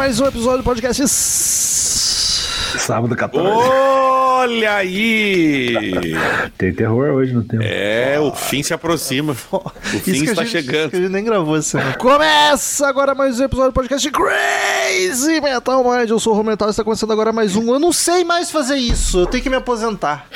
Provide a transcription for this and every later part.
mais um episódio do podcast. Sábado 14. Olha aí! Tem terror hoje no tempo. É, o fim se aproxima. O fim Isso está gente- chegando. que a gente nem gravou esse ano. Começa agora mais um episódio do podcast Crazy Metal Mind. Eu sou o Romental e está começando agora mais um. Eu não sei mais fazer isso, eu tenho que me aposentar.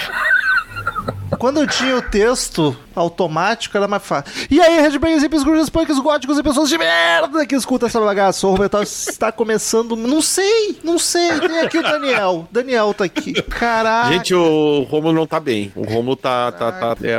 Quando eu tinha o texto automático, era mais fácil. E aí, Redbangers, hippies, grunges, punks, góticos e pessoas de merda que escutam essa bagaça. O Romental está começando... Não sei, não sei. Tem aqui o Daniel. Daniel tá aqui. Caralho. Gente, o Romulo não tá bem. O Romulo tá. tá, tá é,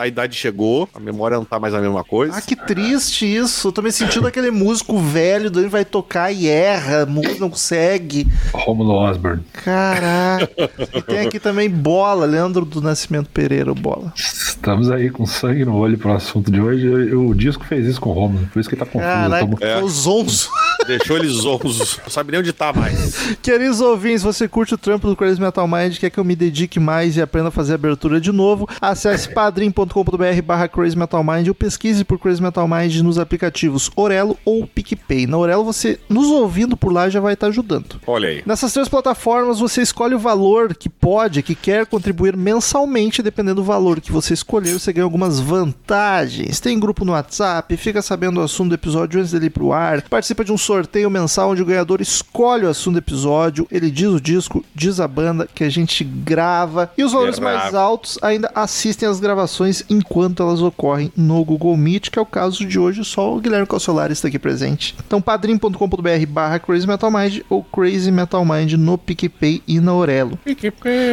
a idade chegou, a memória não tá mais a mesma coisa. Ah, que triste isso. Eu tô me sentindo aquele músico velho, daí vai tocar e erra, não consegue. Romulo Osborne. Caraca. E tem aqui também Bola, Leandro do Nascimento Pereira, Bola. Estamos aí com sangue no olho pro assunto de hoje. Eu- eu- o disco fez isso com o Romulo, por isso que ele tá confuso. Eu Caraca, tomo- É. os zonzo. Deixou eles zonzos. Não sabe nem onde tá mais. Queridos ouvintes, você curte o trampo do Crazy Metal Mind, quer que eu me dedique mais e aprenda a fazer abertura de novo? Acesse padrim.com.br barra Crazy Metal Mind ou pesquise por Crazy Metal Mind nos aplicativos Orelo ou PicPay. Na Orelo, você nos ouvindo por lá já vai estar ajudando. Olha aí. Nessas três plataformas você escolhe o valor que pode, que quer contribuir mensalmente, dependendo do valor que você escolher, você ganha algumas vantagens. Tem grupo no WhatsApp, fica sabendo o assunto do episódio antes dele ir pro ar, participa de um sorteio mensal onde o ganhador escolhe o assunto do episódio, ele diz o disco, diz a banda que a gente grava e os valores Grava. mais altos ainda assistem as gravações enquanto elas ocorrem no Google Meet, que é o caso de hoje, só o Guilherme Calciolari está aqui presente. Então padrim.com.br barra Crazy Metal Mind ou Crazy Metal Mind no PicPay e na Orelo.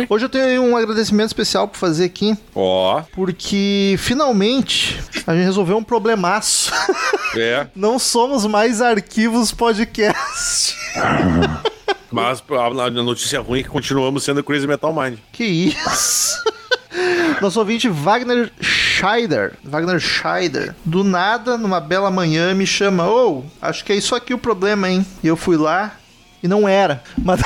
Hoje eu tenho um agradecimento especial para fazer aqui, Ó, porque finalmente a gente resolveu um problemaço. é. Não somos mais arquivos podcast. Mas a notícia ruim é que continuamos sendo Crazy Metal Mind. Que isso? Nosso ouvinte Wagner Scheider, Wagner Scheider, do nada, numa bela manhã, me chama: Ô, acho que é isso aqui o problema, hein? E eu fui lá e não era. Mas,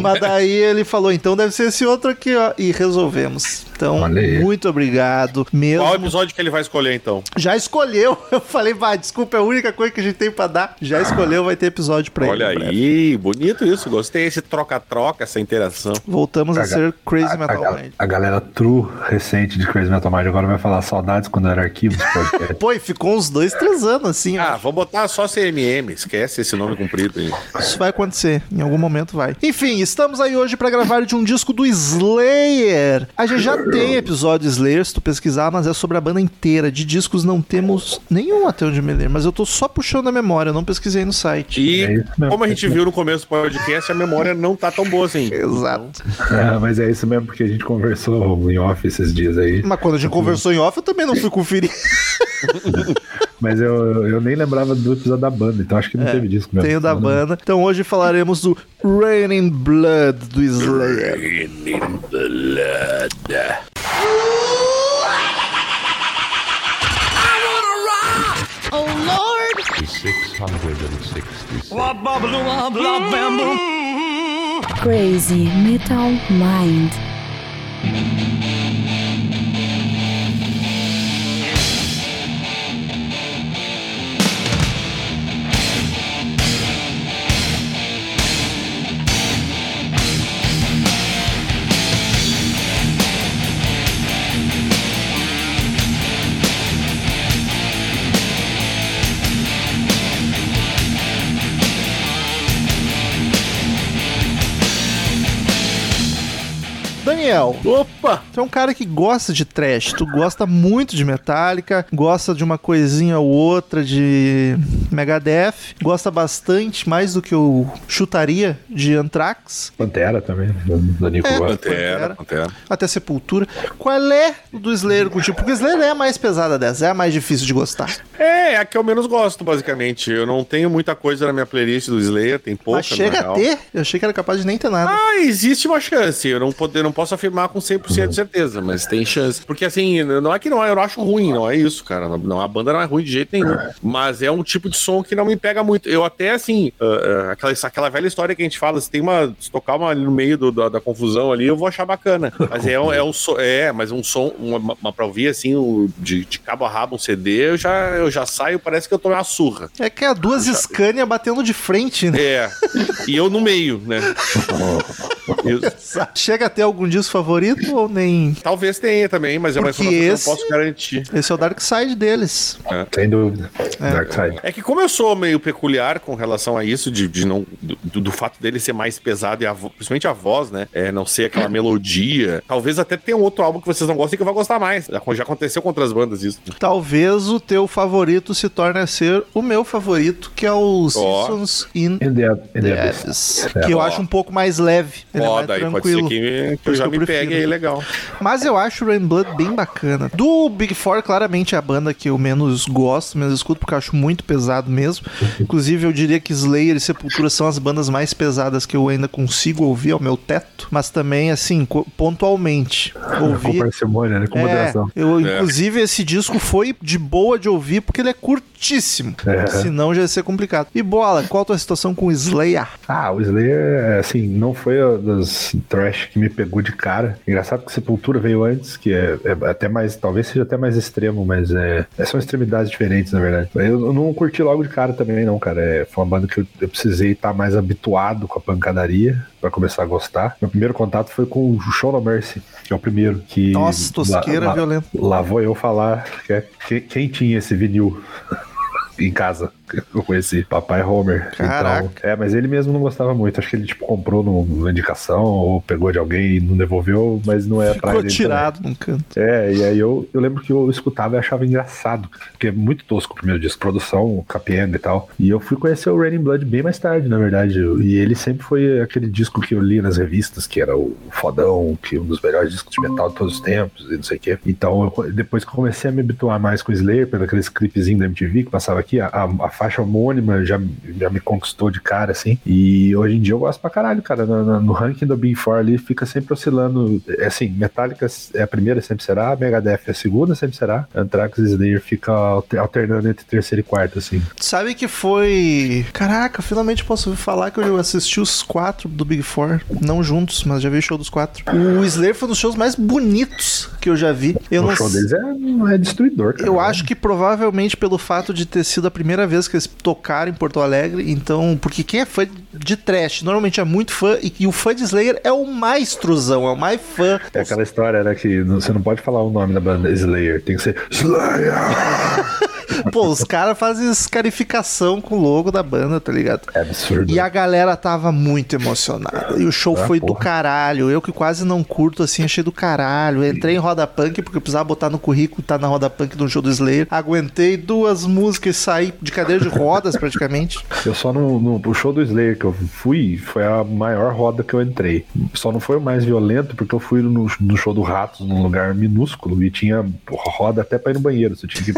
mas daí ele falou: então deve ser esse outro aqui, ó. E resolvemos. Então, Olha muito obrigado mesmo. Qual episódio que ele vai escolher então? Já escolheu. Eu falei, vai, desculpa, é a única coisa que a gente tem pra dar. Já escolheu, vai ter episódio pra Olha ele. breve. aí, bonito isso. Gostei esse troca-troca, essa interação. Voltamos a, A ser Crazy a, a Metal gal- Mind. a galera true recente de Crazy Metal Mind agora vai falar saudades quando era arquivo. Pô, e ficou uns dois, três anos assim, ó. Ah, vou botar só CMM. Esquece esse nome comprido aí. Isso vai acontecer, em algum momento vai. Enfim, estamos aí hoje pra gravar de um disco do Slayer. A gente já tem episódio Slayer, se tu pesquisar, mas é sobre a banda inteira. De discos não temos nenhum até onde me ler, mas eu tô só puxando a memória, não pesquisei no site. E É mesmo. como a gente viu no começo do podcast, a memória não tá tão boa assim. Exato. É, mas é isso mesmo porque a gente conversou em off esses dias aí. Mas quando a gente conversou em off, eu também não fui conferir. Mas eu, eu nem lembrava do episódio da banda, então acho que não teve disco mesmo. Tenho da Não- banda. Então hoje falaremos do Raining Blood do Slayer. Oh Lord! 666. Crazy Metal Mind. Opa! Tu é um cara que gosta de trash, tu gosta muito de Metallica, gosta de uma coisinha ou outra de Megadeth, gosta bastante, mais do que eu chutaria, de Anthrax, Pantera também, do, Nico É, Ross. Pantera, Pantera. até Sepultura. Qual é o do Slayer contigo? Porque o Slayer é a mais pesada dessa, é a mais difícil de gostar. É, é a que eu menos gosto, basicamente. Eu não tenho muita coisa na minha playlist do Slayer, tem pouca, Mas chega na a real. ter, eu achei que era capaz de nem ter nada. Ah, existe uma chance. Eu não, poder, não posso posso afirmar com 100% de certeza, mas tem chance. Porque assim, não é que não é, eu não acho ruim, não é isso, cara. Não, a banda não é ruim de jeito nenhum. Mas é um tipo de som que não me pega muito. Eu até, assim, uh, uh, aquela, aquela velha história que a gente fala, se tem uma. Se tocar uma ali no meio do, da, da confusão ali, eu vou achar bacana. Mas é, um- é um som. É, mas um som, uma, uma pra ouvir assim, o, de, de cabo a rabo um CD, eu já, eu já saio, parece que eu tomei uma surra. É que é duas Scania batendo de frente, né? É. e eu no meio, né? Eu- Chega a ter algum disco favorito ou nem? Talvez tenha também, mas é uma informação que eu esse- não posso garantir. Esse é o Dark Side deles. Sem dúvida. Dark Side. É que como eu sou meio peculiar com relação a isso, de, de não, do, do fato dele ser mais pesado e a principalmente a voz, né? É, não ser aquela melodia. Talvez até tenha um outro álbum que vocês não gostem que eu vou gostar mais. Já, já aconteceu com outras bandas isso. Talvez o teu favorito se torne a ser o meu favorito, que é o Seasons in In the, in the Abyss. Abyss. É. Que eu acho um pouco mais leve. Ele é mais daí pode tranquilo. ser que, que eu já que eu me prefiro. pegue aí legal. Mas eu acho o Rain Blood bem bacana. Do Big Four, claramente é a banda que eu menos gosto, menos escuto, porque eu acho muito pesado mesmo. Inclusive, eu diria que Slayer e Sepultura são as bandas mais pesadas que eu ainda consigo ouvir ao meu teto. Mas também, assim, pontualmente. Com Ouvir. parcimônia, né? Com É, moderação. eu, É. inclusive, esse disco foi de boa de ouvir, porque ele é curtíssimo. É. Senão já ia ser complicado. E bola, qual a tua situação com o Slayer? Ah, o Slayer, assim, não foi das trash que me pegou de cara. Engraçado que Sepultura veio antes, que é, é até mais, talvez seja até mais extremo, mas é, é, são extremidades diferentes, na verdade. Eu, eu não curti logo de cara também, não, cara. É, foi uma banda que eu, eu precisei estar mais habituado com a pancadaria pra começar a gostar. Meu primeiro contato foi com o Show No Mercy, que é o primeiro. Que Nossa, tosqueira violenta. Lá vou eu falar que é- que- quem tinha esse vinil em casa. Eu conheci Papai Homer. Caraca. Então, é, mas ele mesmo não gostava muito. Acho que ele tipo comprou numa indicação ou pegou de alguém e não devolveu, mas não é pra Ficou ele. tirado num canto. É, e aí eu, eu lembro que eu escutava e achava engraçado, porque é muito tosco o primeiro disco, produção capienda e tal. E eu fui conhecer o Raining Blood bem mais tarde, na verdade. E ele sempre foi aquele disco que eu li nas revistas, que era o fodão, que um dos melhores discos de metal de todos os tempos, e não sei o quê. Então, eu- depois que eu comecei a me habituar mais com o Slayer, pelo aqueles clipezinhos da MTV que passava aqui, a- a faixa homônima já, já me conquistou de cara, assim. E hoje em dia eu gosto pra caralho, cara. No, no- ranking do Big Four ali fica sempre oscilando. É assim, Metallica é a primeira, sempre será. Megadeth é a segunda, sempre será. Anthrax e Slayer fica alter- alternando entre terceiro e quarto, assim. Sabe que foi. Caraca, finalmente posso falar que eu assisti os quatro do Big Four. Não juntos, mas já vi o show dos quatro. O Slayer foi um dos shows mais bonitos que eu já vi. Eu o não show deles é, é destruidor, cara. Eu acho que provavelmente pelo fato de ter sido a primeira vez que eles tocaram em Porto Alegre, então, porque quem é fã de trash normalmente é muito fã e, e o fã de Slayer é o mais truzão, é o mais fã. É aquela história, né, que você não pode falar o nome da banda Slayer, tem que ser Slayer! Pô, os caras fazem escarificação com o logo da banda, tá ligado? É absurdo. E a galera tava muito emocionada. E o show Ah, foi do porra. caralho. Eu que quase não curto assim, achei do caralho. Eu entrei em roda punk porque eu precisava botar no currículo tá na roda punk do show do Slayer. Aguentei duas músicas e saí de cadeira de rodas praticamente. Eu só não. No, o show do Slayer que eu fui foi a maior roda que eu entrei. Só não foi o mais violento, porque eu fui no, no show do Ratos, num lugar minúsculo, e tinha roda até pra ir no banheiro. Você tinha que.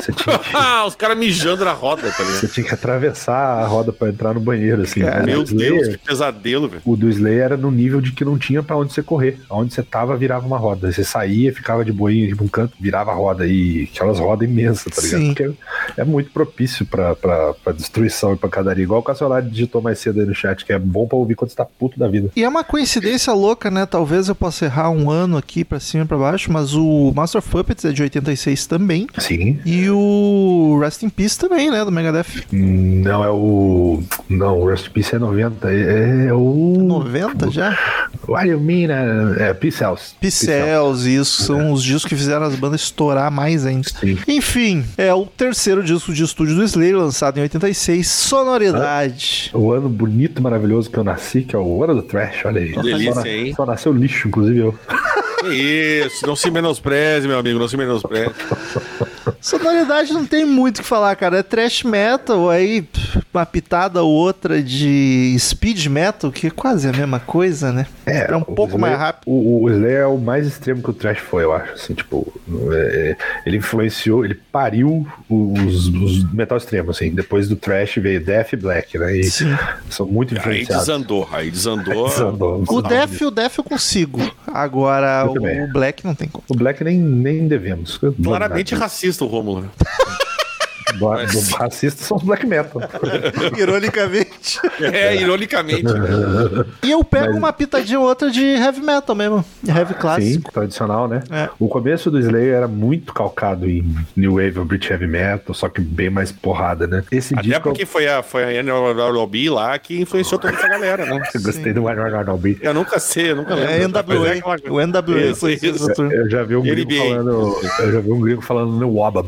Você tinha que, Ah, os caras mijando na roda, tá ligado? você tinha que atravessar a roda pra entrar no banheiro, assim. Cara, O Meu Slayer- Deus, que pesadelo, velho. O do Slayer era no nível de que não tinha pra onde você correr. Aonde você tava, virava uma roda. Você saía, ficava de boinha tipo um canto, virava a roda. E aquelas rodas imensas, tá ligado? Sim. Porque é muito propício pra, pra, pra destruição e pancadaria. Igual o Cassolari digitou mais cedo aí no chat, que é bom pra ouvir quando você tá puto da vida. E é uma coincidência louca, né? Talvez eu possa errar um ano aqui pra cima e pra baixo, mas o Master of Puppets é de 86 também. Sim. E o Rest in Peace também, né? Do Megadeth. Hum, Não, é o. Não, o Rust in Peace é 90. É, é o. 90 já? What you mean? É, é Peace House. Pixels, isso são os discos que fizeram as bandas estourar mais ainda. Sim. Enfim, é o terceiro disco de estúdio do Slayer, lançado em 86, Sonoridade. O ano bonito, maravilhoso que eu nasci, que é o ano do Trash, olha aí. delícia, só, hein? só nasceu lixo, inclusive eu. Que isso, não se menospreze, meu amigo, não se menospreze. Sonoridade não tem muito o que falar, cara. É trash metal, aí uma pitada ou outra de speed metal, que é quase a mesma coisa, né? É, um o pouco Slayer- mais rápido. O, o Slayer é o mais extremo que o Trash foi, eu acho. Assim, tipo, é, é, ele influenciou, ele pariu os, os metal extremos, assim. Depois do Trash veio Death e Black, né? E Sim. são muito Aí influenciados. desandou, aí desandou. Desandou. O Def, o Def eu consigo. Agora, Eu também. o Black não tem como. O Black nem, nem devemos. Claramente racista o Rômulo. né? Do, do racista são os black metal. Ironicamente. É, ironicamente. E eu pego uma pitadinha ou outra de heavy metal mesmo. Heavy Sim, clássico. tradicional, né? É. O começo do Slayer era muito calcado em New Wave of British Heavy Metal, só que bem mais porrada, né? Esse Até disco porque foi a, foi a NLB lá que influenciou toda essa galera, né? eu gostei do One One B. Eu nunca sei, eu nunca lembro. É Mas NWA. aquela- O NWA. Isso, foi isso. Eu já vi um gringo falando. Eu já vi um gringo falando no Wabam.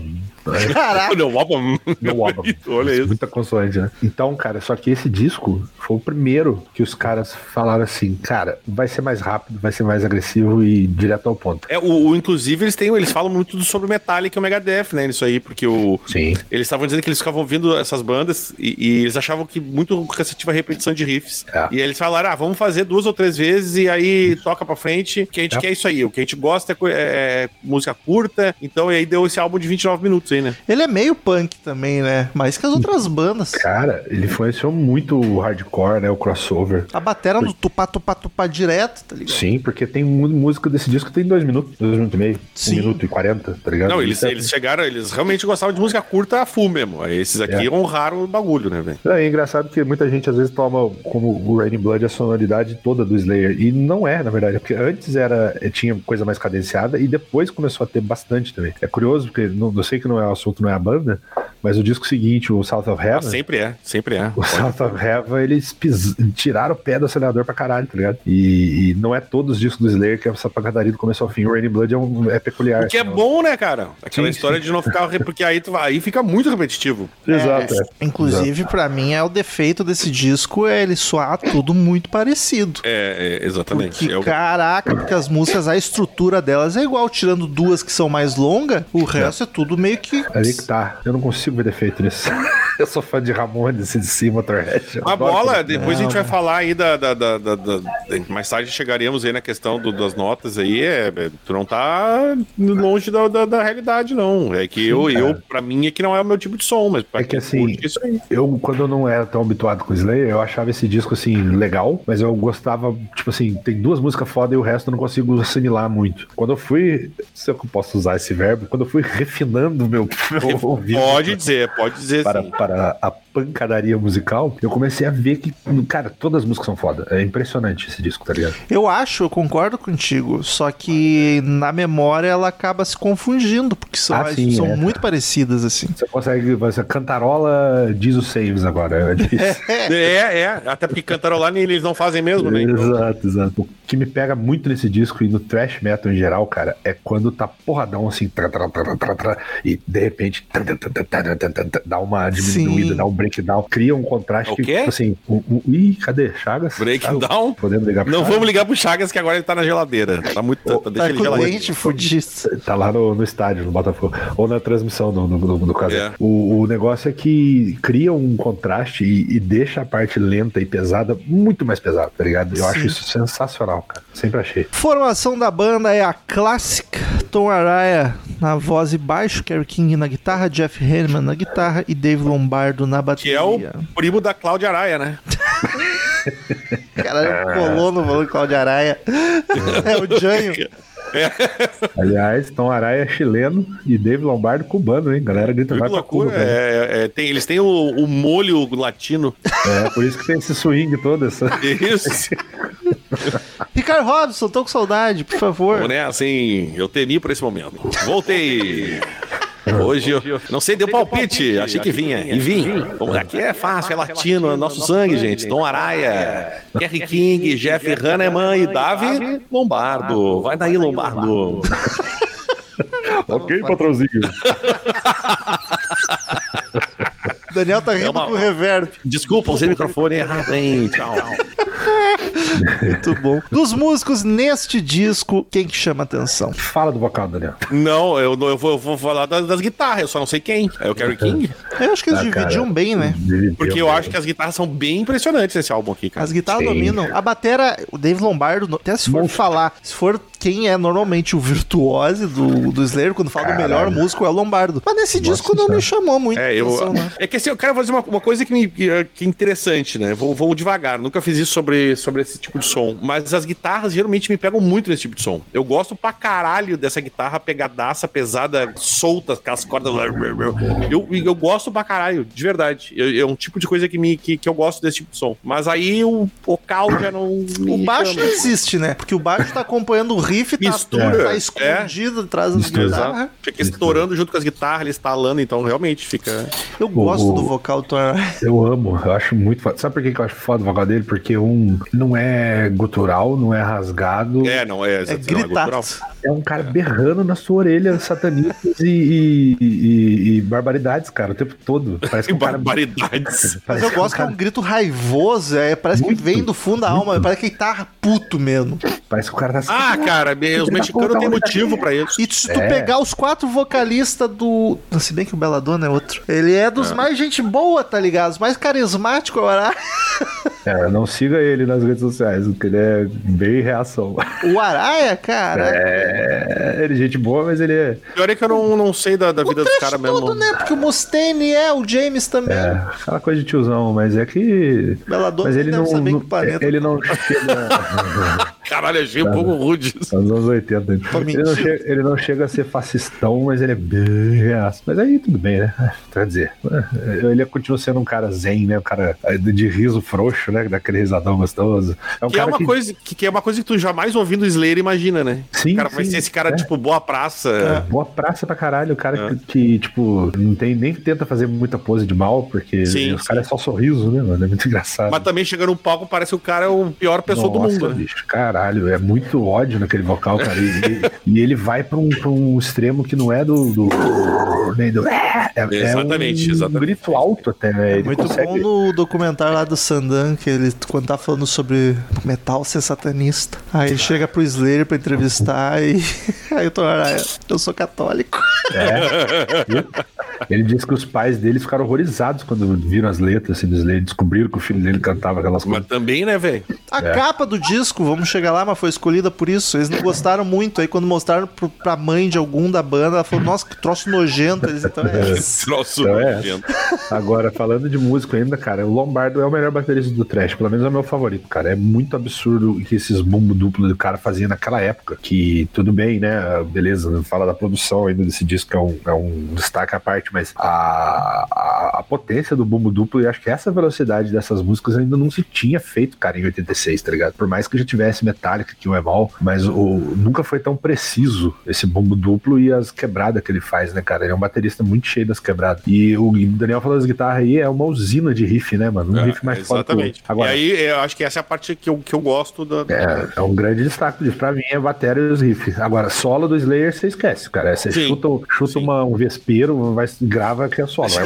Caraca. Não, opa, No Wabam. Olha isso. Muita consoante, né? Então, cara, só que esse disco foi o primeiro que os caras falaram assim, cara, vai ser mais rápido, vai ser mais agressivo e direto ao ponto. É, o, o- inclusive, eles têm, eles falam muito sobre o Metallica e o Megadeth, né? Nisso aí, porque o. Sim. Eles estavam dizendo que eles ficavam ouvindo essas bandas e, e eles achavam que muito cansativa a repetição de riffs. É. E aí eles falaram: ah, vamos fazer duas ou três vezes e aí toca pra frente, que a gente É. quer isso aí. O que a gente gosta é, co- é música curta. Então, e aí deu esse álbum de 29 minutos aí, né? Ele é meio punk também, né? Mais que as outras bandas. Cara, ele influenciou muito o hardcore, né? O crossover. A batera no tupá, tupá, tupá direto, tá ligado? Sim, porque tem música desse disco que tem dois minutos, dois minutos e meio, Sim. um minuto e quarenta, tá ligado? Não, eles, é- eles chegaram, eles realmente gostavam de música curta a full mesmo. Aí esses aqui É. honraram o bagulho, né, velho? É engraçado que muita gente às vezes toma como o Raining Blood a sonoridade toda do Slayer. E não é, na verdade, porque antes era tinha coisa mais cadenciada e depois começou a ter bastante também. É curioso, porque não, eu sei que não é o assunto, não é a banda, mas o disco seguinte, o South of Ah, Heaven. sempre é, sempre é. O South of Heaven, eles pis- tiraram o pé do acelerador pra caralho, tá ligado? E, e não é todos os discos do Slayer que é essa pancadaria do começo ao fim. O Raining Blood é, um- é peculiar. O que é assim, bom, né, cara? Aquela Sim, história sim. de não ficar. Porque aí, tu aí fica muito repetitivo. Exato, é. Inclusive, pra mim, é o defeito desse disco é ele soar tudo muito parecido. É, é, exatamente. Que É o- caraca, porque as músicas, a estrutura delas é igual, tirando duas que são mais longas, o resto é tudo meio que. Ali que tá. Eu não consigo ver defeito nisso. eu sou fã de Ramones, CDC, Motorhead. eu A adoro bola, depois a gente vai falar aí da, da- da- da- da- Mais tarde chegaremos aí na questão do- das notas aí. É, é, tu não tá longe da, da, da realidade, não. É que eu, eu, pra mim, é que não é o meu tipo de som, mas pra É que assim, curte, é isso aí. Eu, quando eu não era tão habituado com o Slayer, eu achava esse disco, assim, legal, mas eu gostava, tipo assim, tem duas músicas foda e o resto eu não consigo assimilar muito. Quando eu fui, se eu posso usar esse verbo, quando eu fui refinando meu, meu ouvido Pode dizer, pode dizer para, sim. para a pancadaria musical, eu comecei a ver que, cara, todas as músicas são foda. É impressionante esse disco, tá ligado? Eu acho, eu concordo contigo, só que na memória ela acaba se confundindo, porque são, Ah, sim, são é. muito parecidas assim. Você consegue, você cantarola Jesus Saves agora, é difícil. É, é. Até porque cantarolar eles não fazem mesmo, né? Então, Exato, exato. O que me pega muito nesse disco e no thrash metal em geral, cara, é quando tá porradão assim, tra, tra, tra, tra, tra, e de repente dá uma diminuída, Sim. dá um breakdown, cria um contraste O que, quê? tipo assim, um, um, ih, cadê? Chagas? Breakdown? Podemos ligar pro Não Chagas? vamos ligar pro Chagas, que agora ele tá na geladeira. Tá muito. Tá, Tá deixa ele com o geladinho. fudido. Tá lá no, no estádio, no Botafogo. Ou na transmissão, no, no, no, no caso. É. O, o negócio é que cria um contraste e, e deixa a parte lenta e pesada muito mais pesada, tá ligado? Eu acho Sim. isso sensacional, cara. Sempre achei. Formação da banda é a clássica Tom Araya na voz e baixo, Kerry King na guitarra, Jeff Hanneman na guitarra e Dave Lombardo na Que bateria. é o primo da Cláudia Araia, né? Caralho, colou no valor Cláudio Araia. É o Janho. Aliás, Tom Araya é chileno e Dave Lombardo cubano, hein? Galera grita, vai que pra Cuba. É, é, tem, eles têm o, o molho latino. É. por isso que tem esse swing todo. Essa... Isso. Ricardo Robson, tô com saudade, por favor. né? Assim, eu temi por esse momento. Voltei. Hoje eu não sei, deu palpite, achei que vinha. E vim. Aqui é fácil, é latino, é nosso sangue, gente. Tom Araya, Kerry King, Jeff Hanneman e Davi Lombardo. Vai daí, Lombardo. ok, patrãozinho. Daniel tá rindo É uma- com o reverb. Desculpa, usei o microfone errado, hein? Tchau. Muito bom. Dos músicos neste disco, quem que chama atenção? Fala do vocal, Daniel. Não, eu, eu, vou, eu vou falar das, das guitarras, eu só não sei quem. É o Kerry King? Eu acho que eles Ah, cara. dividiam bem, né? Porque eu acho que as guitarras são bem impressionantes nesse álbum aqui, cara. As guitarras Sim. dominam. A batera, o Dave Lombardo, até se for falar, se for quem é normalmente o virtuose do, do Slayer, quando fala do Caralho. melhor músico, é o Lombardo. Mas nesse disco não me chamou muito É, eu, atenção, né? é que assim, eu quero fazer uma, uma coisa que, me, que, que é interessante, né? Vou, vou devagar, nunca fiz isso sobre, sobre esse tipo de som. Mas as guitarras geralmente me pegam muito nesse tipo de som. Eu gosto pra caralho dessa guitarra pegadaça, pesada, solta, aquelas cordas. Eu, eu gosto pra caralho, de verdade. Eu- é um tipo de coisa que, me, que, que eu gosto desse tipo de som. Mas aí o vocal já não. O baixo chama. existe, né? Porque o baixo tá acompanhando o riff, tá, Mistura, tá é. escondido atrás das guitarras. Fica estourando junto com as guitarras, ele estalando, então realmente fica. Eu gosto O- do vocal do Tom. Eu amo, eu acho muito foda. Sabe por que que eu acho foda o vocal dele? Porque um não é gutural, não é rasgado. É, não é. É não gritado. gutural. É um cara berrando na sua orelha satanistas e, e- e- e barbaridades, cara, o tempo todo. Parece que um cara. barbaridades. Mas eu gosto que é um grito raivoso, é, parece Muito, que vem do fundo da alma, parece que ele tá puto mesmo. Parece que o cara tá. Ah, cara, os mexicanos têm motivo pra isso. E se tu É. pegar os quatro vocalistas do. Se bem que o Belladonna é outro. Ele é dos mais gente boa, tá ligado? Mais carismáticos, Araya. É, não siga ele nas redes sociais, porque ele é bem reação. O Araia, cara. É, ele é gente boa, mas ele é. Pior é que eu não, não sei da, da vida dos trecho caras mesmo. todo, né? Porque o Mustaine é, o James também. É, aquela coisa de tiozão, mas é que. Belladonna Mas ele não. não- ele não chega. Caralho, achei um pouco rude isso. Anos 80. Ele não, chega, ele não chega a ser fascistão, mas ele é bem reaço. Mas aí tudo bem, né? Quer dizer, ele continua sendo um cara zen, né? Um cara de riso frouxo, né? Daquele risadão gostoso. É um Que é, cara uma coisa, que, que é uma coisa que tu jamais ouvindo o Slayer imagina, né? Sim, o cara vai sim, ser esse cara, é. tipo, boa praça. Boa praça pra caralho, o cara É. que, que, tipo, não tem, nem tenta fazer muita pose de mal, porque Sim, os caras é só sorriso, né, mano? É muito engraçado. Mas também chega no palco, parece que o cara é o pior pessoa do Nossa, mundo, né? bicho, caralho, é muito ódio naquele vocal, cara. E, e- e ele vai pra um, pra um extremo que não é do. do nem do. É, é Exatamente, um exatamente. Grito alto até, né? Ele Muito consegue. bom no documentário lá do Sandan, que ele, quando tá falando sobre metal ser satanista. Aí ele chega pro Slayer pra entrevistar e. Aí o Tom Araya, eu sou católico. Ele disse que os pais dele ficaram horrorizados quando viram as letras assim, do Slayer, descobriram que o filho dele cantava aquelas Mas coisas. também, né, velho? A É. capa do disco, vamos chegar lá, mas foi escolhida por isso. Eles não gostaram muito. Aí quando mostraram pro, pra mãe de algum da banda, ela falou, nossa, que troço nojento. Eles então é. Esse troço Então é. nojento. Agora, falando de músico ainda, cara, o Lombardo é o melhor baterista do trash, pelo menos é o meu favorito, cara. É muito absurdo o que esses bumbo duplo do cara fazia naquela época. Que tudo bem, né? Beleza, não fala da produção ainda desse disco, que é um, é um destaque à parte, mas a, a, a potência do bumbo duplo e acho que essa velocidade dessas músicas ainda não se tinha feito, cara, em 86, tá ligado? Por mais que já tivesse Metallica, que o Eval, mas o, nunca foi tão preciso esse bumbo duplo e as quebradas que ele faz, né, cara? Ele é um baterista muito cheio das quebradas. E o Daniel falou das guitarras aí, é uma usina de riff, né, mano? Um É, riff mais outro. exatamente. Agora, E aí, eu acho que essa é a parte que eu, que eu gosto da. é, é um grande destaque disso. Pra mim é bateria e os riffs. Agora, solo do Slayer você esquece, cara. Você Sim. chuta, chuta Sim. uma, um vespeiro, vai, grava que é solo. Vai-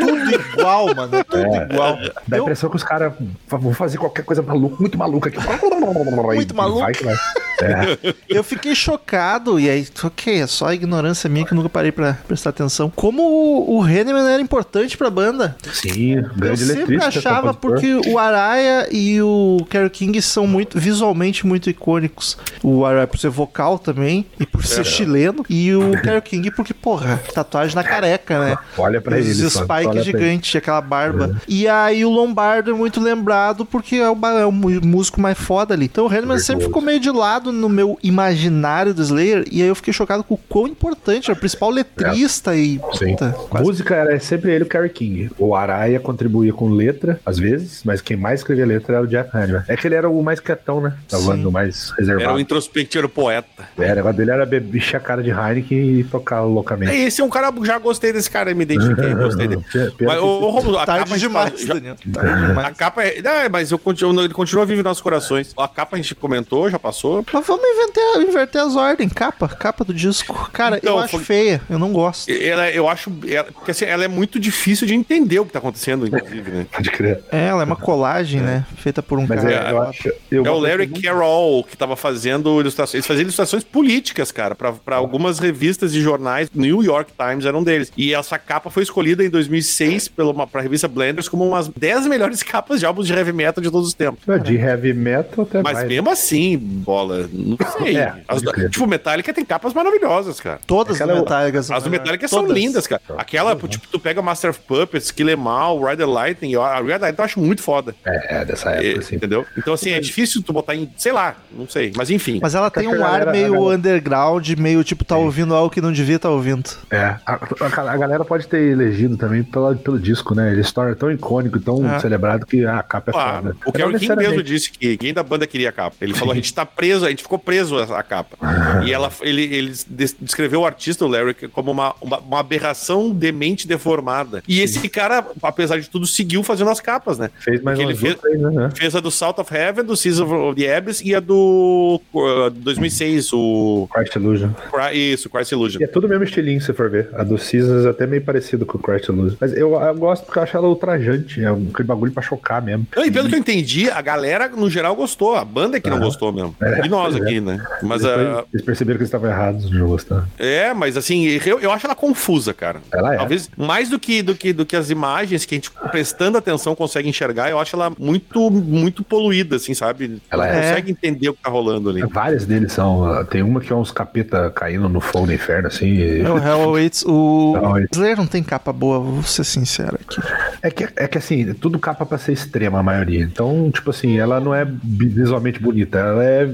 tudo igual, mano. É tudo igual. Dá a impressão que os caras vão fazer qualquer coisa maluca, muito maluca aqui. Muito maluco. Vai que vai. É. Eu fiquei chocado, e aí, ok, é só a ignorância minha que eu nunca parei pra prestar atenção. Como o, o Henneman era importante pra banda. Sim, Eu grande sempre eletrista. achava porque o Araya e o Kerry King são muito visualmente muito icônicos. O Araya por ser vocal também e por ser chileno e o Kerry King porque porra, tatuagem na careca, né? Olha pra Os ele. só, spike olha pra ele. gigante, aquela barba. E aí o Lombardo é muito lembrado porque é o, é o músico mais foda ali. Então o Henneman sempre ficou meio de lado no meu imaginário do Slayer e aí eu fiquei chocado com o quão importante, é o principal letrista e Sim. puta, Música era sempre ele e o Kerry King. O Araya contribuía com letra, às vezes, mas quem mais escrevia letra era o Jeff Hanneman. É que ele era o mais quietão, né? Da Sim. banda, o mais Era reservado. o introspectivo poeta. É, o negócio dele era beber encher a cara de Heineken e tocar É, loucamente. esse é um cara, já gostei desse cara, me identifiquei, gostei dele. Mas, ô, ô, Romulo, a capa demais, já- Daniel. Tarde demais. A capa é. Não, mas eu continuo, ele continua vivo nos nossos corações. A capa a gente comentou, já passou. Mas Então vamos inverter, inverter as ordens. Capa, capa do disco. Cara, Então, eu acho foi- feia, eu não gosto. Ela, eu acho. Ela, porque assim, ela é muito difícil de entender o que tá acontecendo, inclusive, né? Pode crer. É, ela é uma colagem, né? Feita por um Mas cara. é, eu acho. Eu É o Larry muito- Carroll que tava fazendo ilustrações. Eles faziam ilustrações políticas, cara, pra, pra algumas revistas e jornais. New York Times era um deles. E essa capa foi escolhida em 2006 pela, pra revista Blenders como umas 10 melhores capas de álbuns de heavy metal de todos os tempos. Não, De heavy metal até Mas mais. mesmo assim, bola, não sei. É, As- tipo, Metallica tem capas maravilhosas, cara. Todas Aquela- as metálicas. As do Metallica são Todas. lindas, cara. Aquela, tipo, tu pega Master of Puppets, Kill Em All, Rider Lightning, a Rider Lightning eu acho muito foda. É, é, dessa época, assim. Entendeu? Então, assim, é difícil tu botar em, sei lá, não sei. Mas enfim. Mas ela tem um ar meio galera- underground, meio tipo, tá ouvindo algo que não devia estar ouvindo. É, a, a- a galera pode ter elegido também pela, pelo disco, né? Ele se torna tão icônico, tão É. celebrado que ah, a capa é Claro. foda. O Kerry King mesmo disse que ninguém da banda queria a capa. Ele falou: a gente tá preso, a gente ficou preso a, capa. e ela, ele, ele des- descreveu o artista, o Larry, como uma, uma, uma aberração demente deformada. E esse cara, apesar de tudo, seguiu fazendo as capas, né? Fez mais ele fez- três, né? Fez a do South of Heaven, do Season of the Abyss e a do uh, 2006, o. Christ Illusion. Isso, Christ Illusion. E é tudo o mesmo estilinho, se for ver. A do Seasons é até meio parecido com o Christ Illusion. Mas eu, eu gosto porque eu acho ela ultrajante. É um aquele bagulho pra chocar mesmo. Não, e pelo que eu entendi, a galera, no geral, gostou. A banda é que não gostou mesmo. É, e nós é. aqui, né? Mas Depois ah, Eles perceberam que eles estavam errados de não gostar. É, mas assim, eu, eu acho ela confusa, cara. Ela é. Talvez mais do que, do, que, do que as imagens que a gente, prestando atenção, consegue enxergar, eu acho ela muito, muito poluída, assim, sabe? Ela Não é. consegue entender o que tá rolando ali. Várias deles são. ah, Tem uma que é uns capeta caindo no fogo do inferno, assim. e- É o Hell Awaits. O. Slayer não tem capa boa, vou ser sincero aqui. É que, é que assim, tudo capa pra ser extrema a maioria. Então, tipo assim, ela não é visualmente bonita, ela é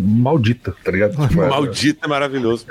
maldita, tá ligado? Tipo, ela- Maldito é maravilhoso.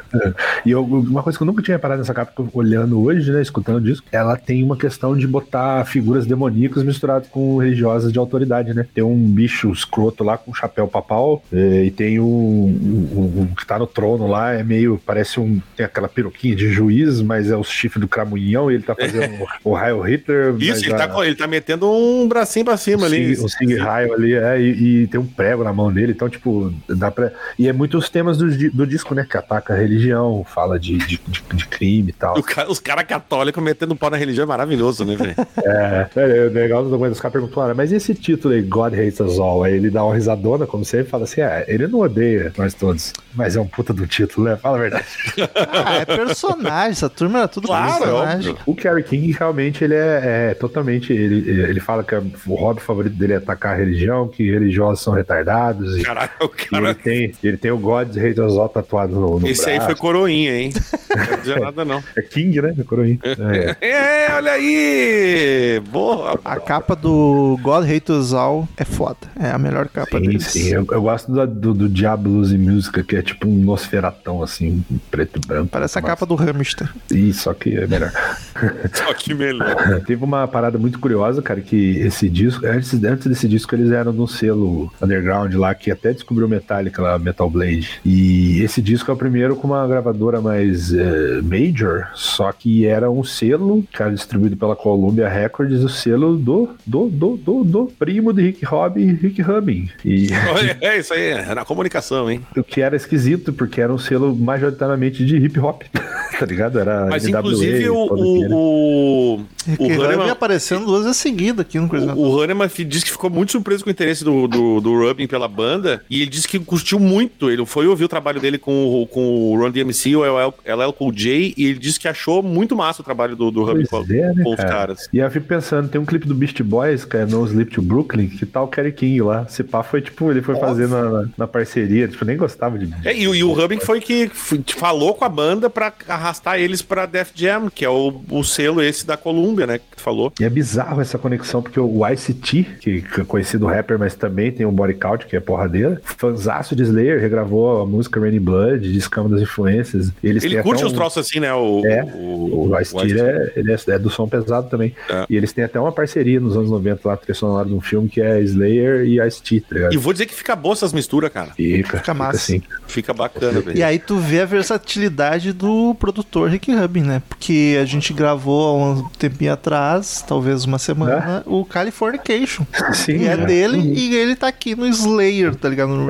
E eu- uma coisa que eu nunca tinha parado nessa capa, olhando hoje, né, escutando o disco, ela tem uma questão de botar figuras demoníacas misturadas com religiosas de autoridade, né? Tem um bicho escroto lá com um chapéu papal, eh, e tem um, um- um que tá no trono lá, é meio, parece um, tem aquela peruquinha de juiz, mas é o chifre do cramunhão, e ele tá fazendo o, o Heil Hitler. Isso, ele a- tá, ele tá metendo um bracinho pra cima ali. Sig- o Sig Raio ali, é, e, e tem um prego na mão dele, então, tipo, dá pra. E é muito os temas do, do disco, né? Que ataca a religião, fala de, de, de, de crime e tal. O cara- os caras católicos metendo pau na religião é maravilhoso, né, velho? É, é, é legal no documento, os caras perguntam, "Ah, mas esse título aí, God Hates Us All? Aí ele dá uma risadona, como sempre, fala assim: ah, ele não odeia nós todos, mas é um puta do título, né? Fala a verdade. Ah, é personagem, essa turma era tudo Claro, personagem. óbvio. O Kerry King realmente ele é, é totalmente. Ele, ele fala que o hobby favorito dele é atacar a religião, que religiosos são retardados. Caralho, o e cara. Ele, tem, ele tem o God Us All tatuado no, no Esse aí braço. foi coroinha, hein? Não quer dizer nada, não. É King, né? Coroinha. É. É, olha aí! Boa! A capa do God Us All é foda. É a melhor capa Sim, deles. sim. Eu, eu gosto do, do, do Diablos e Música, que é tipo um Nosferatão, assim, preto e branco. Parece a Mas- capa do Hamster. Ih, só que é melhor. Só que melhor. Teve uma parada muito curiosa, cara, que esse disco, antes, antes desse disco, eles eram de um selo underground lá, que até descobriu Metallica lá, Metal Blade. E esse disco é o primeiro com uma gravadora mais eh, major, só que era um selo, que era distribuído pela Columbia Records, o selo do, do, do, do, do primo de Rick Robin, Rick Rubin. E é isso aí, é na comunicação, hein? o que era esquisito, porque era um selo majoritariamente de hip hop, tá ligado? Era Mas NWA, inclusive o, o, o, Rick o Rubin Hahnemann, aparecendo duas vezes seguidas aqui no o, o Hahnemann fi- disse que ficou muito surpreso com o interesse do, do, do Rubin pela banda e ele disse que curtiu muito. Ele foi ouvir o trabalho dele com, o- com o Run DMC, o LL, LL Cool J, e ele disse que achou muito massa o trabalho do, do Rubin com, é, né, com os cara? caras. E eu fico pensando, tem um clipe do Beast Boys, que é No Sleep to Brooklyn, que tá o Kerry King lá. Se pá foi tipo, ele foi fazer na, na parceria, tipo, nem gostava de. É, e, o- e o Rubin foi que falou com a banda pra arrastar eles pra Def Jam, que é o, o selo esse da Columbia, né? Que tu falou. E é bizarro essa conexão, porque o ICT, que que é conhecido rapper, mas também tem um body count, que é porradeira, fanzaço de Slayer, regravou a música Rainy Blood, Discama das Influências. Eles Ele curte até os um- troços assim, né? O, É, o, O Ice T é, ele é, é do som pesado também. É. E eles têm até uma parceria nos anos 90 lá, trilha sonora de um filme que é Slayer e Ice T, tá ligado? E vou dizer que fica boa essas misturas, cara. Fica, fica massa. assim. Fica bacana, velho. E aí tu vê a versatilidade do produtor Rick Rubin, né? Porque a gente gravou há um tempinho atrás talvez uma semana, o Californication. Sim, E é né? dele e ele tá aqui no Slayer, tá ligado? No-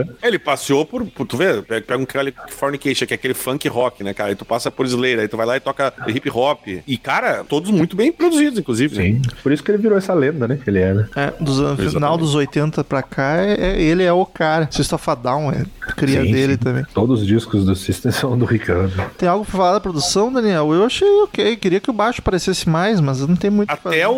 Aham. Ele passeou por, por- Tu vê? Pega, um Californication, que é aquele funk rock, né, cara? Aí tu passa por Slayer, aí tu vai lá e toca hip hop. E, cara, todos muito bem produzidos, inclusive. né? Sim. Por isso que ele virou essa lenda, né? Que ele era. É, dos anos, final dos 80 pra cá, é, é- ele é o cara. System of a Down é cria Sim, dele sim. também. Todos os discos do System são do Rubin. Tem algo pra falar da produção, Daniel? Eu achei ok. Queria que o baixo parecesse mais, mas não tem muito. Até o,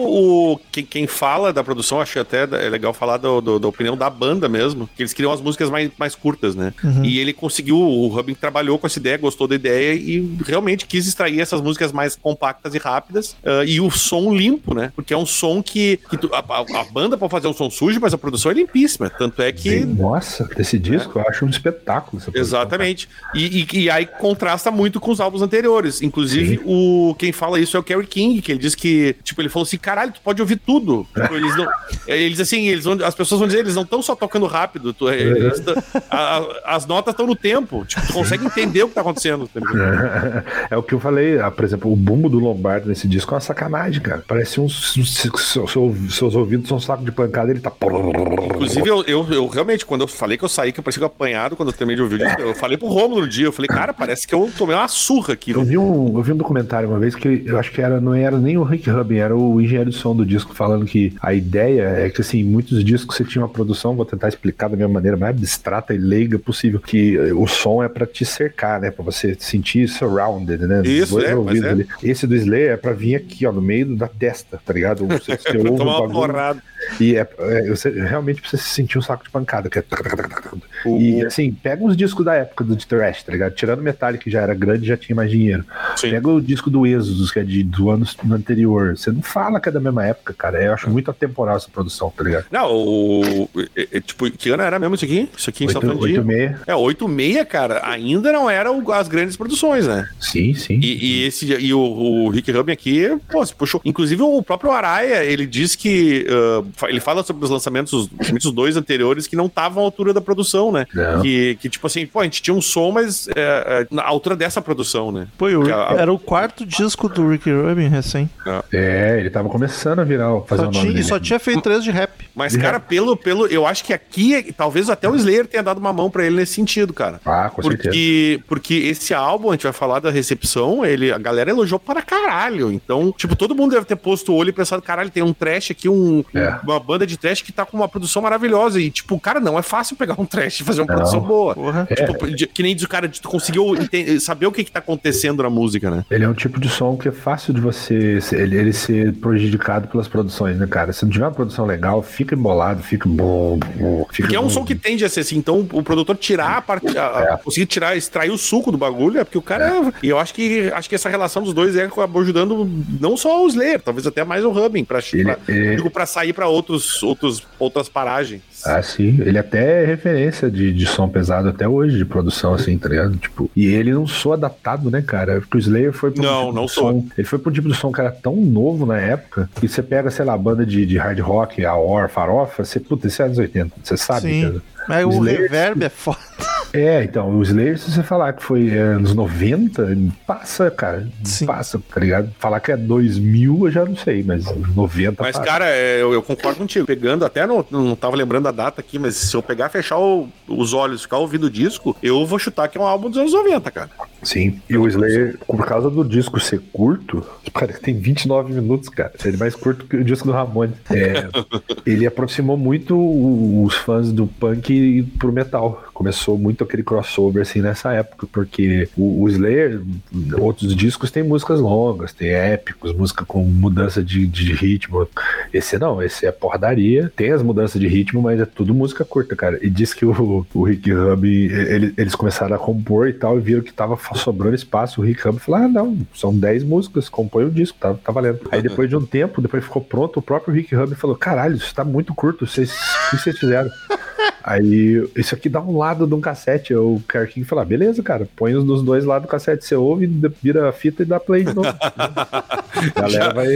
o- quem, quem fala da produção, acho até é legal falar do- do- da opinião da banda mesmo, que eles queriam as músicas mais, mais curtas, né? E ele conseguiu, o Rubin trabalhou com essa ideia, gostou da ideia e realmente quis extrair essas músicas mais compactas e rápidas ah, e o som limpo, né? Porque é um som que, que tu- a, a- banda pode fazer um som sujo, mas a produção é limpíssima. Tanto é que Nossa, esse disco eu acho um espetáculo. Exatamente. E, e- e aí contrasta muito com os álbuns anteriores. Inclusive, o quem fala isso é o Kerry King, que ele diz que, tipo, ele falou assim: caralho, tu pode ouvir tudo. Tipo, eles não. Eles assim, eles vão, as pessoas vão dizer, eles não estão só tocando rápido. tu- eles tão- a- as notas estão no tempo. Tipo, tu consegue entender o que tá acontecendo. tá? É o que eu falei, ah, por exemplo, o bumbo do Lombardo nesse disco é uma sacanagem, cara. Parece seu- seu- seus ouvidos são um saco de pancada ele tá. Inclusive, eu, eu, eu realmente, quando eu falei que eu saí, que eu parecia apanhado quando eu terminei de ouvir o disco, eu falei pro Romulo no dia, eu falei, cara, parece que eu tomei uma surra aqui. Eu vi, um, eu vi um documentário uma vez que eu acho que era, não era nem o Rick Rubin, era o engenheiro de som do disco falando que a ideia é que assim, muitos discos você tinha uma produção, vou tentar explicar da minha maneira mais abstrata e leiga possível, que eh, o som é pra te cercar, né? Pra você sentir surrounded, né? Isso, dois é, ouvidos é. ali. Esse do Slayer é pra vir aqui, ó, no meio da testa, tá ligado? Você, você ouve o Tomar uma bagulho, porrada. E é, é, você realmente precisa sentir um saco de pancada. Que é... E assim, pega uns discos da época do Thrash, tá ligado? Tirando Metallica, que já era grande já tinha mais dinheiro. Sim. Pega o disco do Exodus, que é de, do ano anterior. Você não fala que é da mesma época, cara. Eu acho muito atemporal essa produção, tá ligado? Não, o. é, tipo, que ano era mesmo isso aqui? Isso aqui tá falando de. 86. É, 86, cara, ainda não era o- as grandes produções, né? Sim, sim. E, e esse e o, o Rick Rubin aqui, pô, se puxou. Inclusive o próprio Araia, ele diz que fa- ele fala sobre os lançamentos, os, principalmente os dois anteriores, que não estavam à altura da produção, né? Não. Que, que tipo assim, pô, a gente tinha um som, mas é, é, na altura dessa produção, né? Pô, o- a- era o quarto disco do Ricky Rubin recém. É, ele tava começando a virar, fazer Só o nome tinha, e dele. só tinha feito três de rap. Mas, cara, pelo, pelo. Eu acho que aqui, é- talvez até o Slayer tenha dado uma mão pra ele nesse sentido, cara. Ah, com certeza. Porque, porque esse álbum, a gente vai falar da recepção, ele, a galera elogiou para caralho. Então, tipo, todo mundo deve ter posto o olho e pensado, caralho, tem um trash aqui, um, É. uma banda de trash que tá com uma produção maravilhosa. E, tipo, cara, não é fácil pegar um trash e fazer uma Não. produção boa. Porra. Tipo, que nem diz o cara, de tu conseguiu saber o que que tá acontecendo na música, né? Ele é um tipo de som que é fácil de você ser- ele, ele ser prejudicado pelas produções, né, cara? Se não tiver uma produção legal, fica embolado, fica bom. bom, fica Porque é um bom. som que tende a ser assim, então o produtor tirar a parte, a- a- É. conseguir tirar, extrair o suco do bagulho, é porque o cara. E eu acho que acho que essa relação dos dois é acabou ajudando não só o Slayer, talvez até mais o Rubin, pra, Ele- pra, ele- digo, pra sair pra outros, outros, outras paragens. Ah, sim. Ele até é referência de, de som pesado até hoje, de produção, assim, tá ligado? Tipo, e ele não soa adaptado, né, cara? Porque o Slayer foi pro Não, tipo não de soa. som. Ele foi pro tipo de som que era tão novo na época que você pega, sei lá, banda de, de hard rock, a Or, Farofa, você, puta, isso é anos 80, você sabe, Sim. cara. Mas o Slayer- reverb é foda. É, então, o Slayer, se você falar que foi é, anos 90, passa, cara. Sim. Passa, tá ligado? Falar que é 2000, eu já não sei, mas 90 Mas, passa. cara, é, eu, eu concordo contigo. Pegando, até não, não tava lembrando a data aqui, mas se eu pegar, fechar o- os olhos, ficar ouvindo o disco, eu vou chutar que é um álbum dos anos 90, cara. Sim, e o Slayer, por causa do disco ser curto, cara, tem 29 minutos, cara. Ele é mais curto que o disco do Ramones. É, ele aproximou muito os fãs do punk pro metal. Começou muito aquele crossover assim nessa época, porque o, o Slayer, outros discos tem músicas longas, tem épicos, música com mudança de, de ritmo. Esse não, esse é porradaria, tem as mudanças de ritmo, mas é tudo música curta, cara. E diz que o, o Rick Rubin, ele- eles começaram a compor e tal, e viram que tava sobrando espaço. O Rick Rubin falou: ah, não, são 10 músicas, compõe o disco, tá, tá valendo. Aí depois de um tempo, depois ficou pronto, o próprio Rick Rubin falou: caralho, isso tá muito curto, vocês, o que vocês fizeram? Aí, isso aqui dá um lado de um cassete. O falou: ah, beleza, cara, põe os dos dois lados do cassete, você ouve, vira a fita e dá play de novo. a galera vai.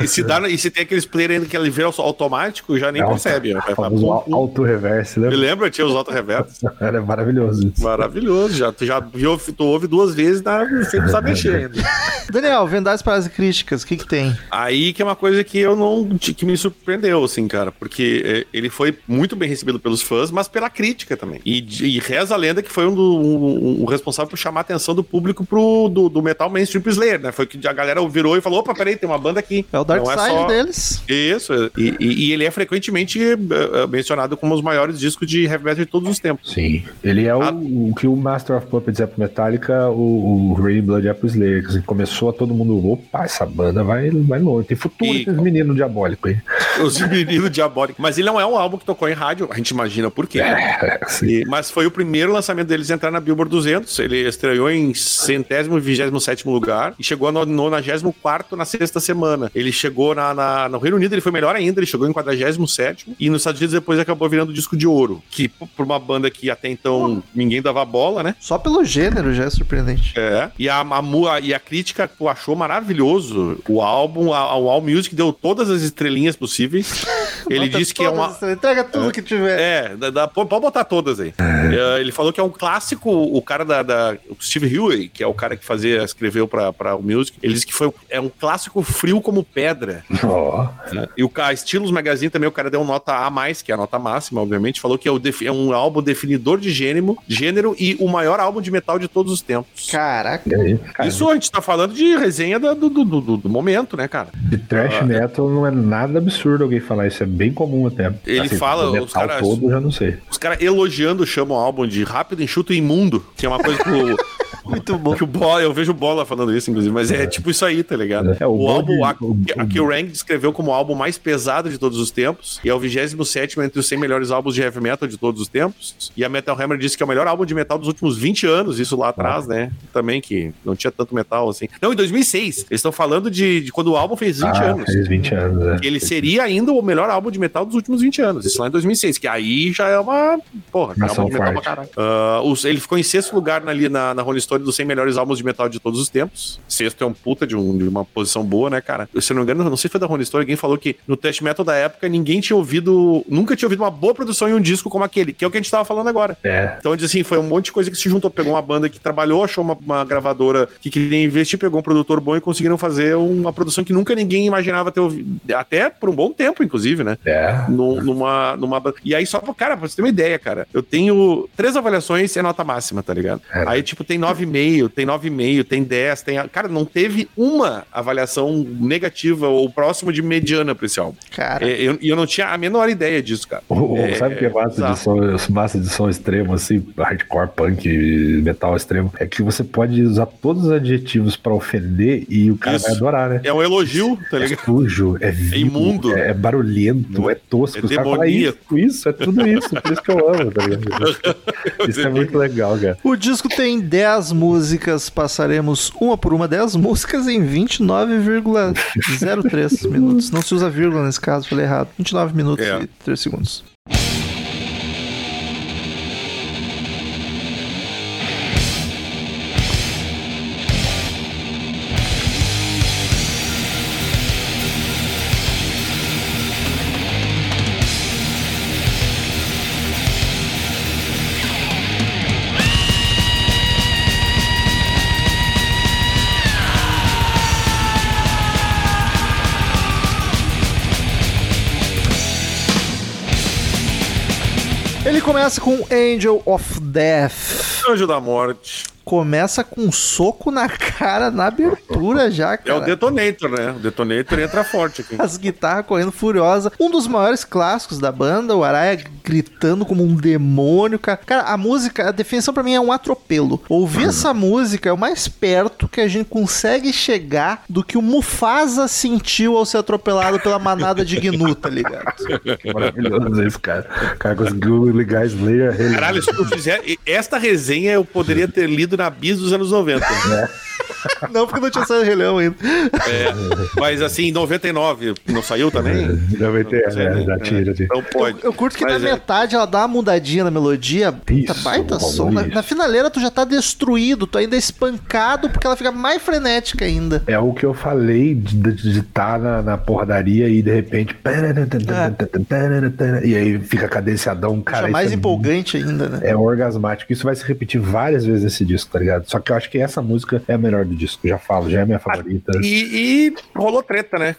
E se, dá, e se tem aqueles player ainda que ele vira automático, já nem É, percebe. Vai falar, famoso pum, pum. auto-reverse, né? Me lembra? Tinha os auto-reversos. Era maravilhoso isso. Maravilhoso. Já, tu já viu, tu ouve duas vezes na, sem precisar mexer ainda. Daniel, vendagens para as críticas, o que que tem? Aí que é uma coisa que eu não. que me surpreendeu, assim, cara. Porque é, ele foi muito bem recebido pelos fãs, mas pela crítica também. E, e reza a lenda que foi um, do, um, um responsável por chamar a atenção do público pro do, do metal mainstream Slayer, né? Foi que a galera virou e falou: opa, peraí, tem uma banda aqui. É o Dark Não Side só- deles. Isso, e, e- e ele é frequentemente eh, eh, mencionado como os maiores discos de heavy metal de todos os tempos. Sim. Ele é o, Ah. o que o Master of Puppets é pro Metallica, o, o Raining Blood é pro Slayer. que, começou a todo mundo, opa, essa banda vai, vai longe. Tem futuro E- esses meninos diabólicos aí. Os meninos diabólicos. Mas ele não é um álbum que tocou em rádio, a gente imagina por quê. É. E- mas foi o primeiro lançamento deles a entrar na Billboard 200. Ele estreou em centésimo e vigésimo sétimo lugar e chegou no 94 na sexta semana. Ele chegou na, na- no Reino Unido, ele foi melhor ainda, ele chegou em 47 e nos Estados Unidos depois acabou virando disco de ouro. Que por uma banda que até então ninguém dava bola, né? Só pelo gênero já é surpreendente. É. E a, a, e a crítica pô, achou maravilhoso o álbum. A, a All Music deu todas as estrelinhas possíveis. Ele disse que é uma. Entrega tudo que tiver. É, dá- dá- pode botar todas aí. É, ele falou que é um clássico, o cara da, da- o Steve Huey, que é o cara que fazia, escreveu pra, pra o Music, ele disse que foi, é um clássico frio como pedra. Né? E o ca- Estilos Magazine também, o cara deu nota A+, que é a nota máxima, obviamente, falou que é, o defi- é um álbum definidor de gênero, gênero e o maior álbum de metal de todos os tempos. Caraca. aí? Cara, Isso a gente tá falando de resenha da- do, do, do- do momento, né, cara? de trash metal não é nada absurdo alguém falar isso, é bem comum até. Ele fala, do os caras- todo, eu já não sei. Os caras elogiando chamam o álbum de rápido, enxuto e imundo, que é uma coisa que o, Muito bom. Que o Bola, eu vejo o Bola falando isso, inclusive, mas é, tipo isso aí, tá ligado? É, o o, álbum, a, que o Rank descreveu como o álbum mais pesado de todos os tempos, e é o 27 entre os 100 melhores álbuns de heavy metal de todos os tempos. E a Metal Hammer disse que é o melhor álbum de metal dos últimos 20 anos, isso lá atrás, né? Também que não tinha tanto metal assim. Não, em 2006. Eles estão falando de, de quando o álbum fez 20 ah, anos. fez 20 anos, é. Que ele seria ainda o melhor álbum de metal dos últimos 20 anos. Isso lá em 2006, que aí já é uma. Porra, é Nação álbum de metal pra caralho. Ah, os- ele ficou em sexto lugar na, ali na, na Rolling Stone dos 100 melhores álbuns de metal de todos os tempos. Sexto é um puta de, um- de uma posição boa, né, cara? Se não me engano, não sei se foi da Rolling Stone, alguém falou que no test metal da época ninguém tinha ouvido. Nunca tinha ouvido uma boa produção em um disco como aquele, que é o que a gente tava falando agora. É, Então, assim, foi um monte de coisa que se juntou. Pegou uma banda que trabalhou, achou uma, uma gravadora que queria investir, pegou um produtor bom e conseguiram fazer uma produção que nunca ninguém imaginava ter ouvido. Até por um bom tempo, inclusive, né? é. Num- numa, numa. E aí, só pra, cara, pra você ter uma ideia, cara, eu tenho três avaliações é nota máxima, tá ligado? Caralho. Aí, tipo, tem 9,5, tem 9,5, tem 10, tem. Cara, não teve uma avaliação negativa ou próximo de mediana pra esse álbum. Cara. É, eu- E eu, não tinha a menor ideia disso, cara. O- o- É, sabe o que é massa de, som, massa de som extremo, assim, hardcore, punk, metal extremo? É que você pode usar todos os adjetivos pra ofender e o cara Isso. vai adorar, né? É um elogio, tá É ligado? sujo, é vivo, imundo. é, é barulhento, é tosco. É demoníaco. isso, isso, é tudo isso. Por isso que eu amo, tá ligado? Isso é muito legal, cara. O disco tem 10 músicas, passaremos uma por uma, 10 músicas em 29,03 minutos. Não se usa vírgula nesse caso, falei errado. 29 minutos É. e 3 segundos. Começa com Angel of Death. Anjo da morte. Começa com um soco na cara na abertura já, É cara. o Detonator, né? O Detonator entra forte aqui. As guitarras correndo furiosa. Um dos maiores clássicos da banda, o Araya gritando como um demônio, cara. Cara, a música, a definição pra mim é um atropelo. Ouvir essa música é o mais perto que a gente consegue chegar do que o Mufasa sentiu ao ser atropelado pela manada de Gnu, tá ligado? Que maravilhoso isso, cara. O cara conseguiu ligar Slayer. Caralho, se eu fizer. Esta resenha eu poderia ter lido na bis dos anos 90. Não, porque não tinha saído Rei Leão ainda. É, mas assim, em 99 não saiu também? Já vai ter, é, já tinha, já tinha. Então pode. Eu curto que Mas na é. metade ela dá uma mudadinha na melodia. Puta, Isso, baita som. Na, isso. na finaleira tu já tá destruído, tu ainda é espancado porque ela fica mais frenética ainda. É o que eu falei de estar na, na porradaria e de repente. E aí fica cadenciadão, cara. Fica isso mais é empolgante ainda, né? É orgasmático. Isso vai se repetir várias vezes nesse disco, tá ligado? Só que eu acho que essa música é a melhor do disco. Já falo, já é minha favorita. E, e rolou treta, né?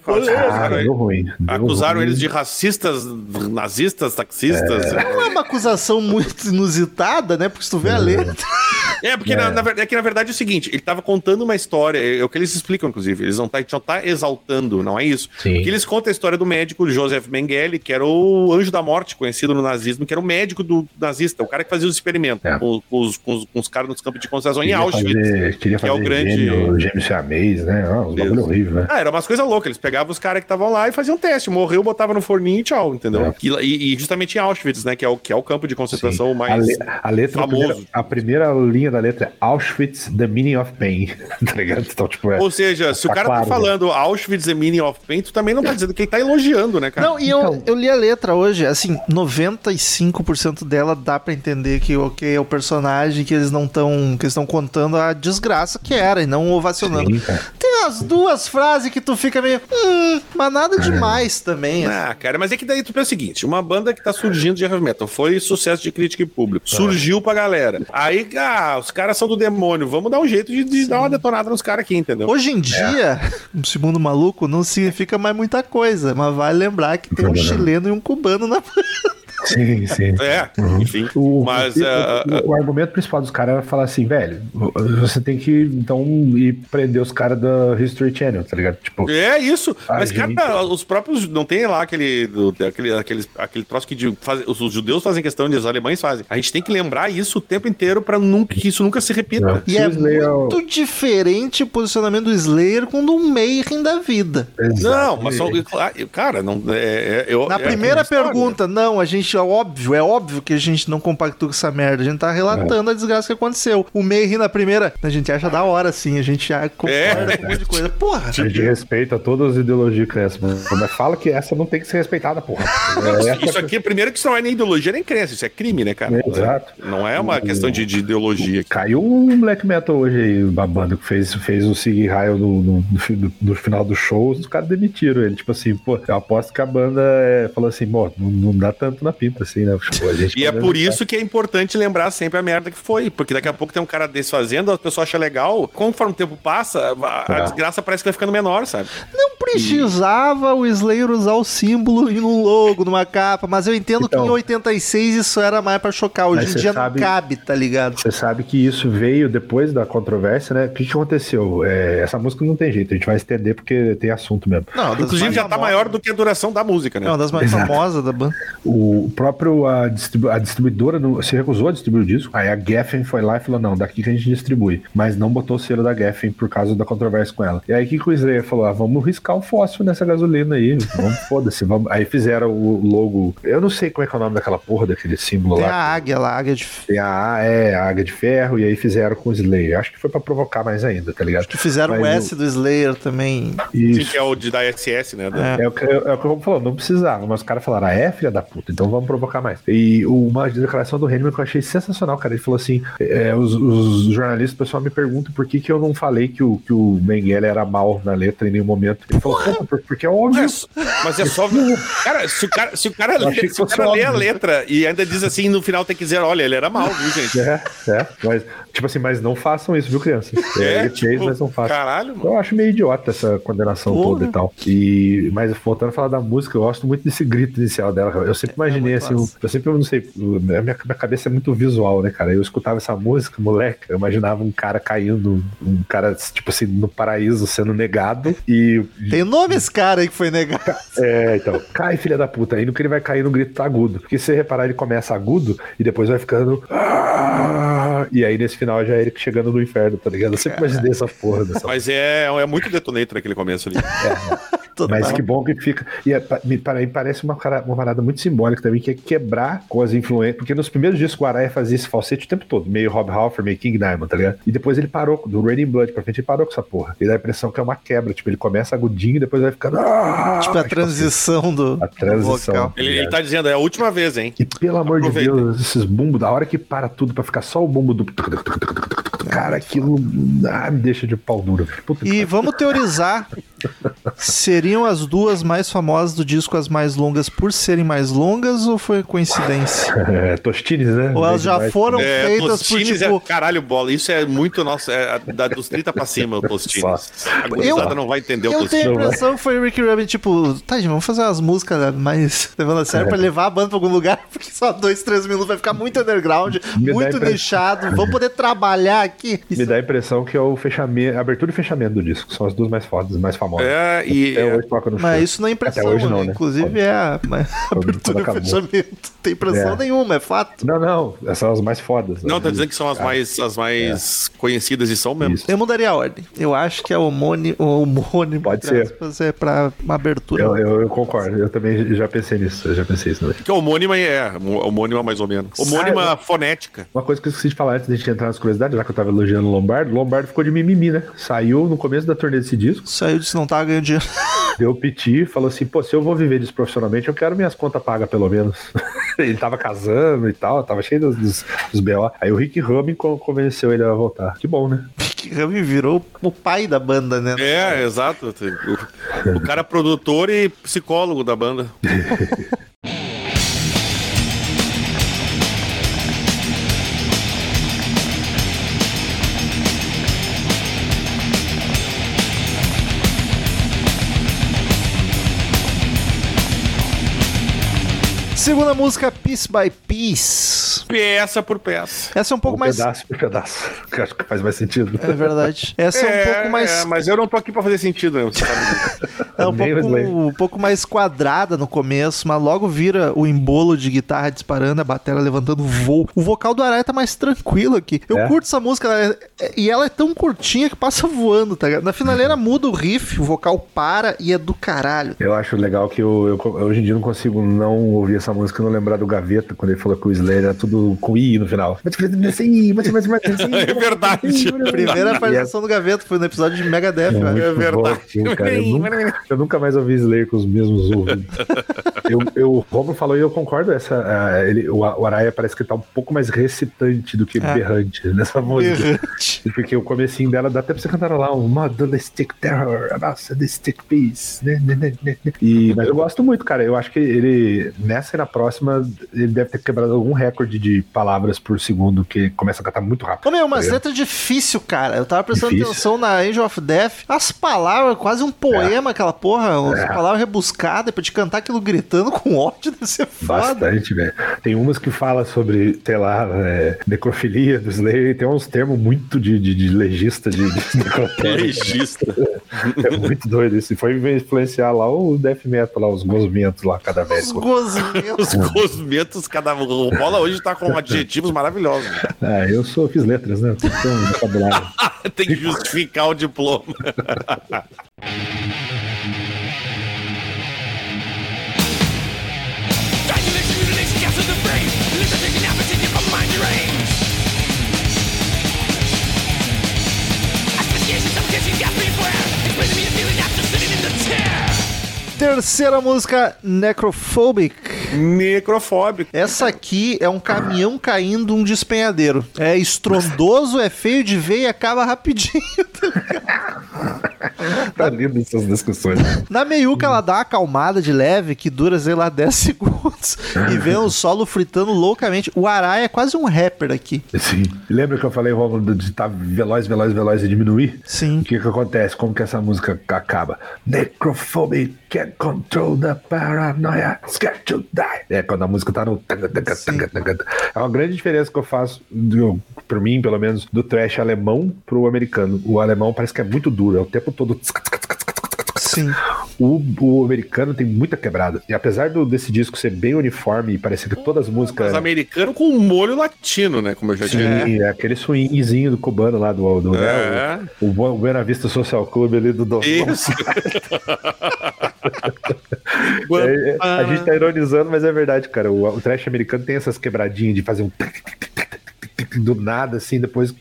Ah, deu ruim. deu Acusaram ruim. eles de racistas, nazistas, taxistas. Não é uma acusação muito inusitada, né? Porque se tu vê a letra. É, porque Na, na verdade, é que na verdade é o seguinte, ele tava contando uma história, é, é o que eles explicam, inclusive. Eles não tá, não tá exaltando, não é isso. Sim. Porque eles contam a história do médico Joseph Mengele, que era o anjo da morte, conhecido no nazismo, que era o médico do nazista, o cara que fazia os experimentos É. com, com os, com os- com os caras nos campos de concentração em Auschwitz. fazer, queria que é fazer o grande- gêmeo, gêmeo siamês, né? Ah, uns bagulho horrível, né? Ah, era umas coisas loucas. Eles pegavam os caras que estavam lá e faziam um teste. Morreu, botava no forninho e tchau, entendeu? É. E, e- justamente em Auschwitz, né? Que é o, que é o campo de concentração A, mais. le- a letra, a famoso. primeira, a primeira linha da letra é Auschwitz, the meaning of pain. tá ligado? Então, tipo, é. Ou seja, se o Tá cara claro, tá falando Auschwitz the meaning of pain, tu também não tá dizendo que ele tá elogiando, né, cara? Não, e eu, eu li a letra hoje, assim, 95% dela dá pra entender que ok, é o personagem que eles não estão. que eles estão contando a desgraça que era e não ovacionando. Sim. Tem as duas frases que tu fica meio. Hum, mas nada demais também. assim. Ah, cara, mas é que daí tu pensa o seguinte: uma banda que tá surgindo de heavy metal foi sucesso de crítica e público, surgiu pra galera. Aí, ah, os caras são do demônio, vamos dar um jeito de, de dar uma detonada nos caras aqui, entendeu? Hoje em dia, segundo o maluco, não significa mais muita coisa, mas vale lembrar que tem um chileno e um cubano na. Sim, sim. É, enfim. O, mas. o, ah, ah, o- o argumento principal dos caras era falar assim, velho, você tem que então ir prender os caras da History Channel, tá ligado? Tipo, É isso. Mas, gente- cara, os próprios. Não tem lá aquele. aquele, aquele, aquele troço que de, faz- os, judeus fazem questão, os alemães fazem. A gente tem que lembrar isso o tempo inteiro pra nunca, que isso nunca se repita. Não. E é o Slayer- muito diferente o posicionamento do Slayer com o do Mayhem da vida. Não, mas são. claro, Cara, não. É, é- eu, Na é primeira pergunta, não, a gente é óbvio, é óbvio que a gente não compactua com essa merda. A gente tá relatando a desgraça que aconteceu. O Mayhem na primeira, a gente acha da hora, sim, a gente já concorda É. com um monte de coisa. Porra, A gente respeita todas as ideologias crenças, mas fala que essa não tem que ser respeitada, porra. É, essa- Isso aqui, primeiro, que isso não é nem ideologia nem crença, isso é crime, né, cara? É, exato. Não é uma questão de, de ideologia. Caiu um black metal hoje aí, uma banda que fez, fez o Sig Raio no, no, no- no final do show, os caras demitiram ele. Tipo assim, pô, eu aposto que a banda é, falou assim, pô, não, não dá tanto na pinta assim, né? Tipo, a gente E é por isso que é importante lembrar sempre a merda que foi. Porque daqui a pouco tem um cara desse fazendo, a pessoa acha legal. Conforme o tempo passa, a, a É. desgraça parece que vai ficando menor, sabe? não precisava o Slayer usar o símbolo em um logo, numa capa, mas eu entendo Então. que em 86 isso era mais pra chocar. Hoje em dia sabe- não cabe, tá ligado? Você sabe que isso veio depois da controvérsia, né? O que, que aconteceu? É, essa música não tem jeito, a gente vai estender porque tem assunto mesmo. Não, Inclusive já tá maior do que a duração da música, né? É uma das mais Exato. famosas da banda. O próprio, a, distribu- a distribuidora não- se recusou a distribuir o disco. Aí a Geffen foi lá e falou: não, daqui que a gente distribui. Mas não botou o selo da Geffen por causa da controvérsia com ela. E aí o que, que o Slayer falou? Ah, vamos riscar o fósforo nessa gasolina aí. Vamos, foda-se. Vamos. Aí fizeram o logo. Eu não sei como é que é o nome daquela porra, daquele símbolo Tem a lá. águia lá, a águia de. Tem a A, é, a águia de ferro, e aí fizeram com o Slayer. Acho que foi pra provocar mais ainda, tá ligado? Que fizeram o Mas S do Slayer também. Sim, Isso. que é o de da SS, né? Da- É. É o, que, é o que o Robo falou, não precisava, mas os caras falaram, ah, é, filha da puta, então vamos provocar mais. E uma declaração do Henriman que eu achei sensacional, cara. Ele falou assim: é, os, os jornalistas, o pessoal me pergunta por que, que eu não falei que o, que o Mengele era mal na letra em nenhum momento. Ele falou, "Pô, por- porque é óbvio. Mas, mas é só. Cara, se o cara, se o cara, lê, se o cara lê a letra e ainda diz assim, no final tem que dizer, olha, ele era mal, viu, gente? É, é, mas, tipo assim, mas não façam isso, viu, crianças? É, ele fez, tipo, mas não façam. Caralho, mano. Eu acho meio idiota essa condenação Porra. toda e tal. E, mas voltando a falar da música, eu gosto muito desse grito inicial dela. Eu sempre imaginei assim, massa. eu sempre, eu não sei, a minha, minha cabeça é muito visual, né, cara? Eu escutava essa música, moleque, eu imaginava um cara caindo, um cara, tipo assim, no paraíso sendo negado e. Tem nome esse cara aí que foi negado. É, então, cai, filha da puta. Aí no que ele vai cair no grito agudo. Porque se você reparar, ele começa agudo e depois vai ficando. "Ah", E aí nesse final já é ele chegando no inferno, tá ligado? Eu sempre imaginei essa porra dessa Mas é, é muito detonator aquele começo ali. Mas que bom que fica. E é, me pare- parece uma, uma parada muito simbólica também, que é quebrar com as influências. Porque nos primeiros discos o Araya fazia esse falsete o tempo todo, meio Rob Halford, meio King Diamond, tá ligado? E depois ele parou, do Raining Blood pra frente, ele parou com essa porra. E dá a impressão que é uma quebra. Tipo, ele começa agudinho e depois vai ficando. "Ah", Tipo, a assim, transição do, a transição. do vocal. Ele, ele tá dizendo, é a última vez, hein? E pelo amor de Aproveita. Deus, esses bumbos, da hora que para tudo pra ficar só o bumbo do. Cara, aquilo ah, me deixa de pau duro. velho. Puta E vamos teorizar Seriam as duas mais famosas do disco as mais longas por serem mais longas ou foi coincidência? É, Tostines, né? Ou elas já foram É, feitas por Tostines tipo. é, caralho, bola. Isso é muito nosso. É, da, dos 30 pra cima, o Tostines. A gurizada não vai entender o Eu tenho a Tostines. impressão que foi o Rick Rubin, tipo, tá, gente, vamos fazer umas músicas mais levando a sério É. pra levar a banda pra algum lugar, porque só dois, três minutos vai ficar muito underground, Me muito nichado, vamos poder trabalhar aqui. Me dá a impressão que é o fechamento, a abertura e fechamento do disco. São as duas mais fodas, mais famosas. É, e. Até hoje toca no Mas isso não é impressão, Até hoje não, né? né? Inclusive é a mas a abertura e fechamento. Não tem impressão É. nenhuma, é fato. Não, não. Essas são as mais fodas. Não, né? tá dizendo que são as mais, as mais conhecidas e são mesmo. Isso. Eu mudaria a ordem. Eu acho que é homônimo, homônimo Pode ser. é pra uma abertura. Eu, eu, eu concordo. Eu também já pensei nisso. Eu já pensei isso também. Que homônima é, homônima mais ou menos. Homônima Sabe- fonética. Uma coisa que eu esqueci de falar antes da gente entrar nas curiosidades, já que eu tava elogiando o Lombardo, o Lombardo ficou de mimimi, né? Saiu no começo da turnê desse disco, Saiu disso, não tava ganhando dinheiro. deu piti, falou assim, pô, se eu vou viver disso profissionalmente, eu quero minhas contas pagas pelo menos. ele tava casando e tal, tava cheio dos, dos, dos BO. Aí o Rick Rubin con- convenceu ele a voltar. Que bom, né? Que Rami virou o pai da banda, né? É, exato. O, o cara é produtor e psicólogo da banda. Segunda música, Piece by Piece. Peça por peça. Essa é um pouco um mais. pedaço por pedaço. Que eu acho que faz mais sentido. É verdade. Essa é, um pouco mais. é, mas eu não tô aqui pra fazer sentido, né? Sabe. É um pouco, um pouco mais quadrada no começo, mas logo vira o embolo de guitarra disparando, a bateria levantando voo. O vocal do Araya tá mais tranquilo aqui. Eu É? curto essa música ela é- é- e ela é tão curtinha que passa voando, tá ligado? Na finaleira muda o riff, o vocal para e é do caralho. Eu acho legal que eu, eu- hoje em dia não consigo não ouvir essa música e não lembrar do Gaveta, quando ele falou que o Slayer era tudo com I no final. É verdade. Primeira participação do Gaveta foi no episódio de Megadeth, eu acho. É verdade. Bom, cara, eu, nunca, eu nunca mais ouvi Slayer com os mesmos ouvidos. eu, eu, o Romulo falou e eu concordo. Essa, ah, ele, o, o Araya parece que tá um pouco mais recitante do que É. berrante nessa música. Berrante. Porque o comecinho dela dá até pra você cantar lá um Modulistic Terror, nossa, the Stick Peace. né, né, né, né, né. E, mas eu gosto muito, cara. Eu acho que ele, nessa e na próxima, ele deve ter quebrado algum recorde de palavras por segundo, que começa a cantar muito rápido. Ô meu, mas Tá letra difícil, cara. Eu tava prestando Difícil. atenção na Angel of Death. As palavras, quase um poema, aquela porra. As palavras rebuscadas pra te cantar aquilo gritando com ódio, deve ser foda. Bastante, velho. Tem umas que fala sobre, sei lá, é, necrofilia do Slayer, e tem uns termos muito de, de, de legista, de, de necrotério. Legista. é muito doido isso. E foi influenciar lá o death metal, lá, os gozamentos lá, cada Os vez. Os cosmentos, cada. O bola hoje tá com adjetivos maravilhosos. Ah, eu sou, fiz letras, né? Tem que um. Tem que justificar o diploma. Terceira música, Necrophobic. Necrofóbico. Essa aqui é um caminhão caindo um despenhadeiro. É estrondoso, é feio de ver e acaba rapidinho. Tá lindo essas discussões. Na meiuca ela dá uma acalmada de leve que dura, sei lá, 10 segundos. E vem o solo fritando loucamente. O Araya é quase um rapper aqui. Sim. Lembra que eu falei, Romulo, de estar veloz, veloz, veloz e diminuir? Sim. O que que acontece? Como que essa música acaba? Necrophobic can't control the paranoia, scared to die. É, quando a música tá no... É uma grande diferença que eu faço, do, por mim, pelo menos, do trash alemão pro americano. O alemão parece que é muito duro, é o tempo todo... Sim. O, o americano tem muita quebrada. E apesar do, desse disco ser bem uniforme e parecer que todas as músicas... Mas americano com um molho latino, né? Como eu já tinha. Sim, é aquele swingzinho do cubano lá do, do É. né, o, o Buena Vista Social Club ali do Dom. Isso. É, é, a gente tá ironizando, mas é verdade, cara. O, o trash americano tem essas quebradinhas de fazer um. Do nada, assim, depois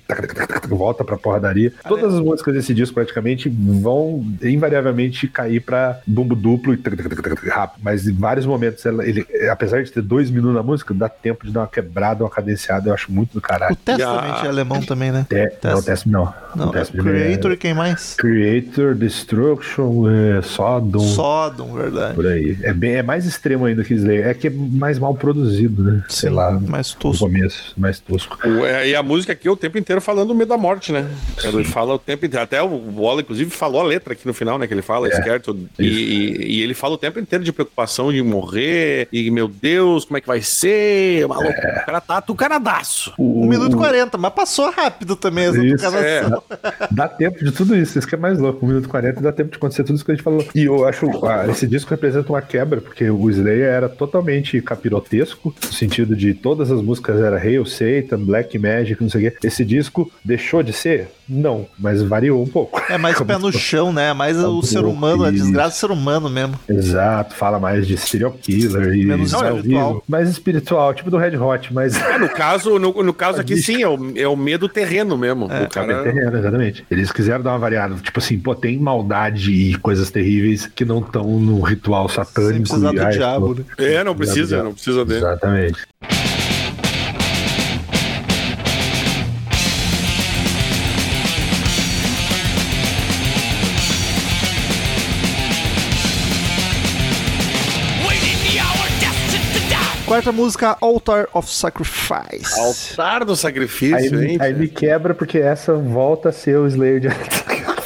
volta pra porradaria. Todas as músicas desse disco praticamente vão invariavelmente cair pra bumbo duplo e rápido. Mas em vários momentos, ela- ele, apesar de ter dois minutos na música, dá tempo de dar uma quebrada, uma cadenciada, eu acho muito do O caralho. Testament Já- é alemão também, né? Te, não, Test- Test não. Não, é Testament Creator e quem mais? Creator, Destruction, é, Sodom, Sodom, verdade. por aí. É, bem, é mais extremo ainda que Slayer. É que é mais mal produzido, né? Sei Sim, lá. mais No tosco. começo, mais tosco. O- é, E a música aqui é o tempo inteiro falando do medo da morte, né? Ele fala o tempo inteiro. Até o Bola, inclusive, falou a letra aqui no final, né? Que ele fala, to- E, e- e ele fala o tempo inteiro de preocupação de morrer. E, meu Deus, como é que vai ser? Maluco, O cara tá tucanadaço. 1 minuto e 40, mas passou rápido também essa Isso, tucanação. Dá tempo de tudo isso, isso que é mais louco. 1 minuto e 40 dá tempo de acontecer tudo isso que a gente falou. E eu acho ah, esse disco representa uma quebra, porque o Slayer era totalmente capirotesco, no sentido de todas as músicas era Hail Satan, Black Magic, não sei o quê. Esse disco deixou de ser? Não, mas variou um pouco. É mais pé no chão, né? É mais o ser humano, a desgraça do ser humano mesmo. Exato, fala mais de serial killer e Menos espiritual. vivo. mais espiritual, tipo do Red Hot, mas É, no caso, no, no caso aqui, sim, é o, é o medo terreno mesmo. o Cabe cara... terreno, exatamente. Eles quiseram dar uma variada, tipo assim, pô, tem maldade e coisas terríveis que não estão no ritual Sem satânico. precisar e, do ai, diabo, pô, né? É, não precisa, não precisa dele. Exatamente. Quarta música, Altar of Sacrifice. Altar do sacrifício, Aí, hein? aí me quebra porque essa volta a ser o Slayer de...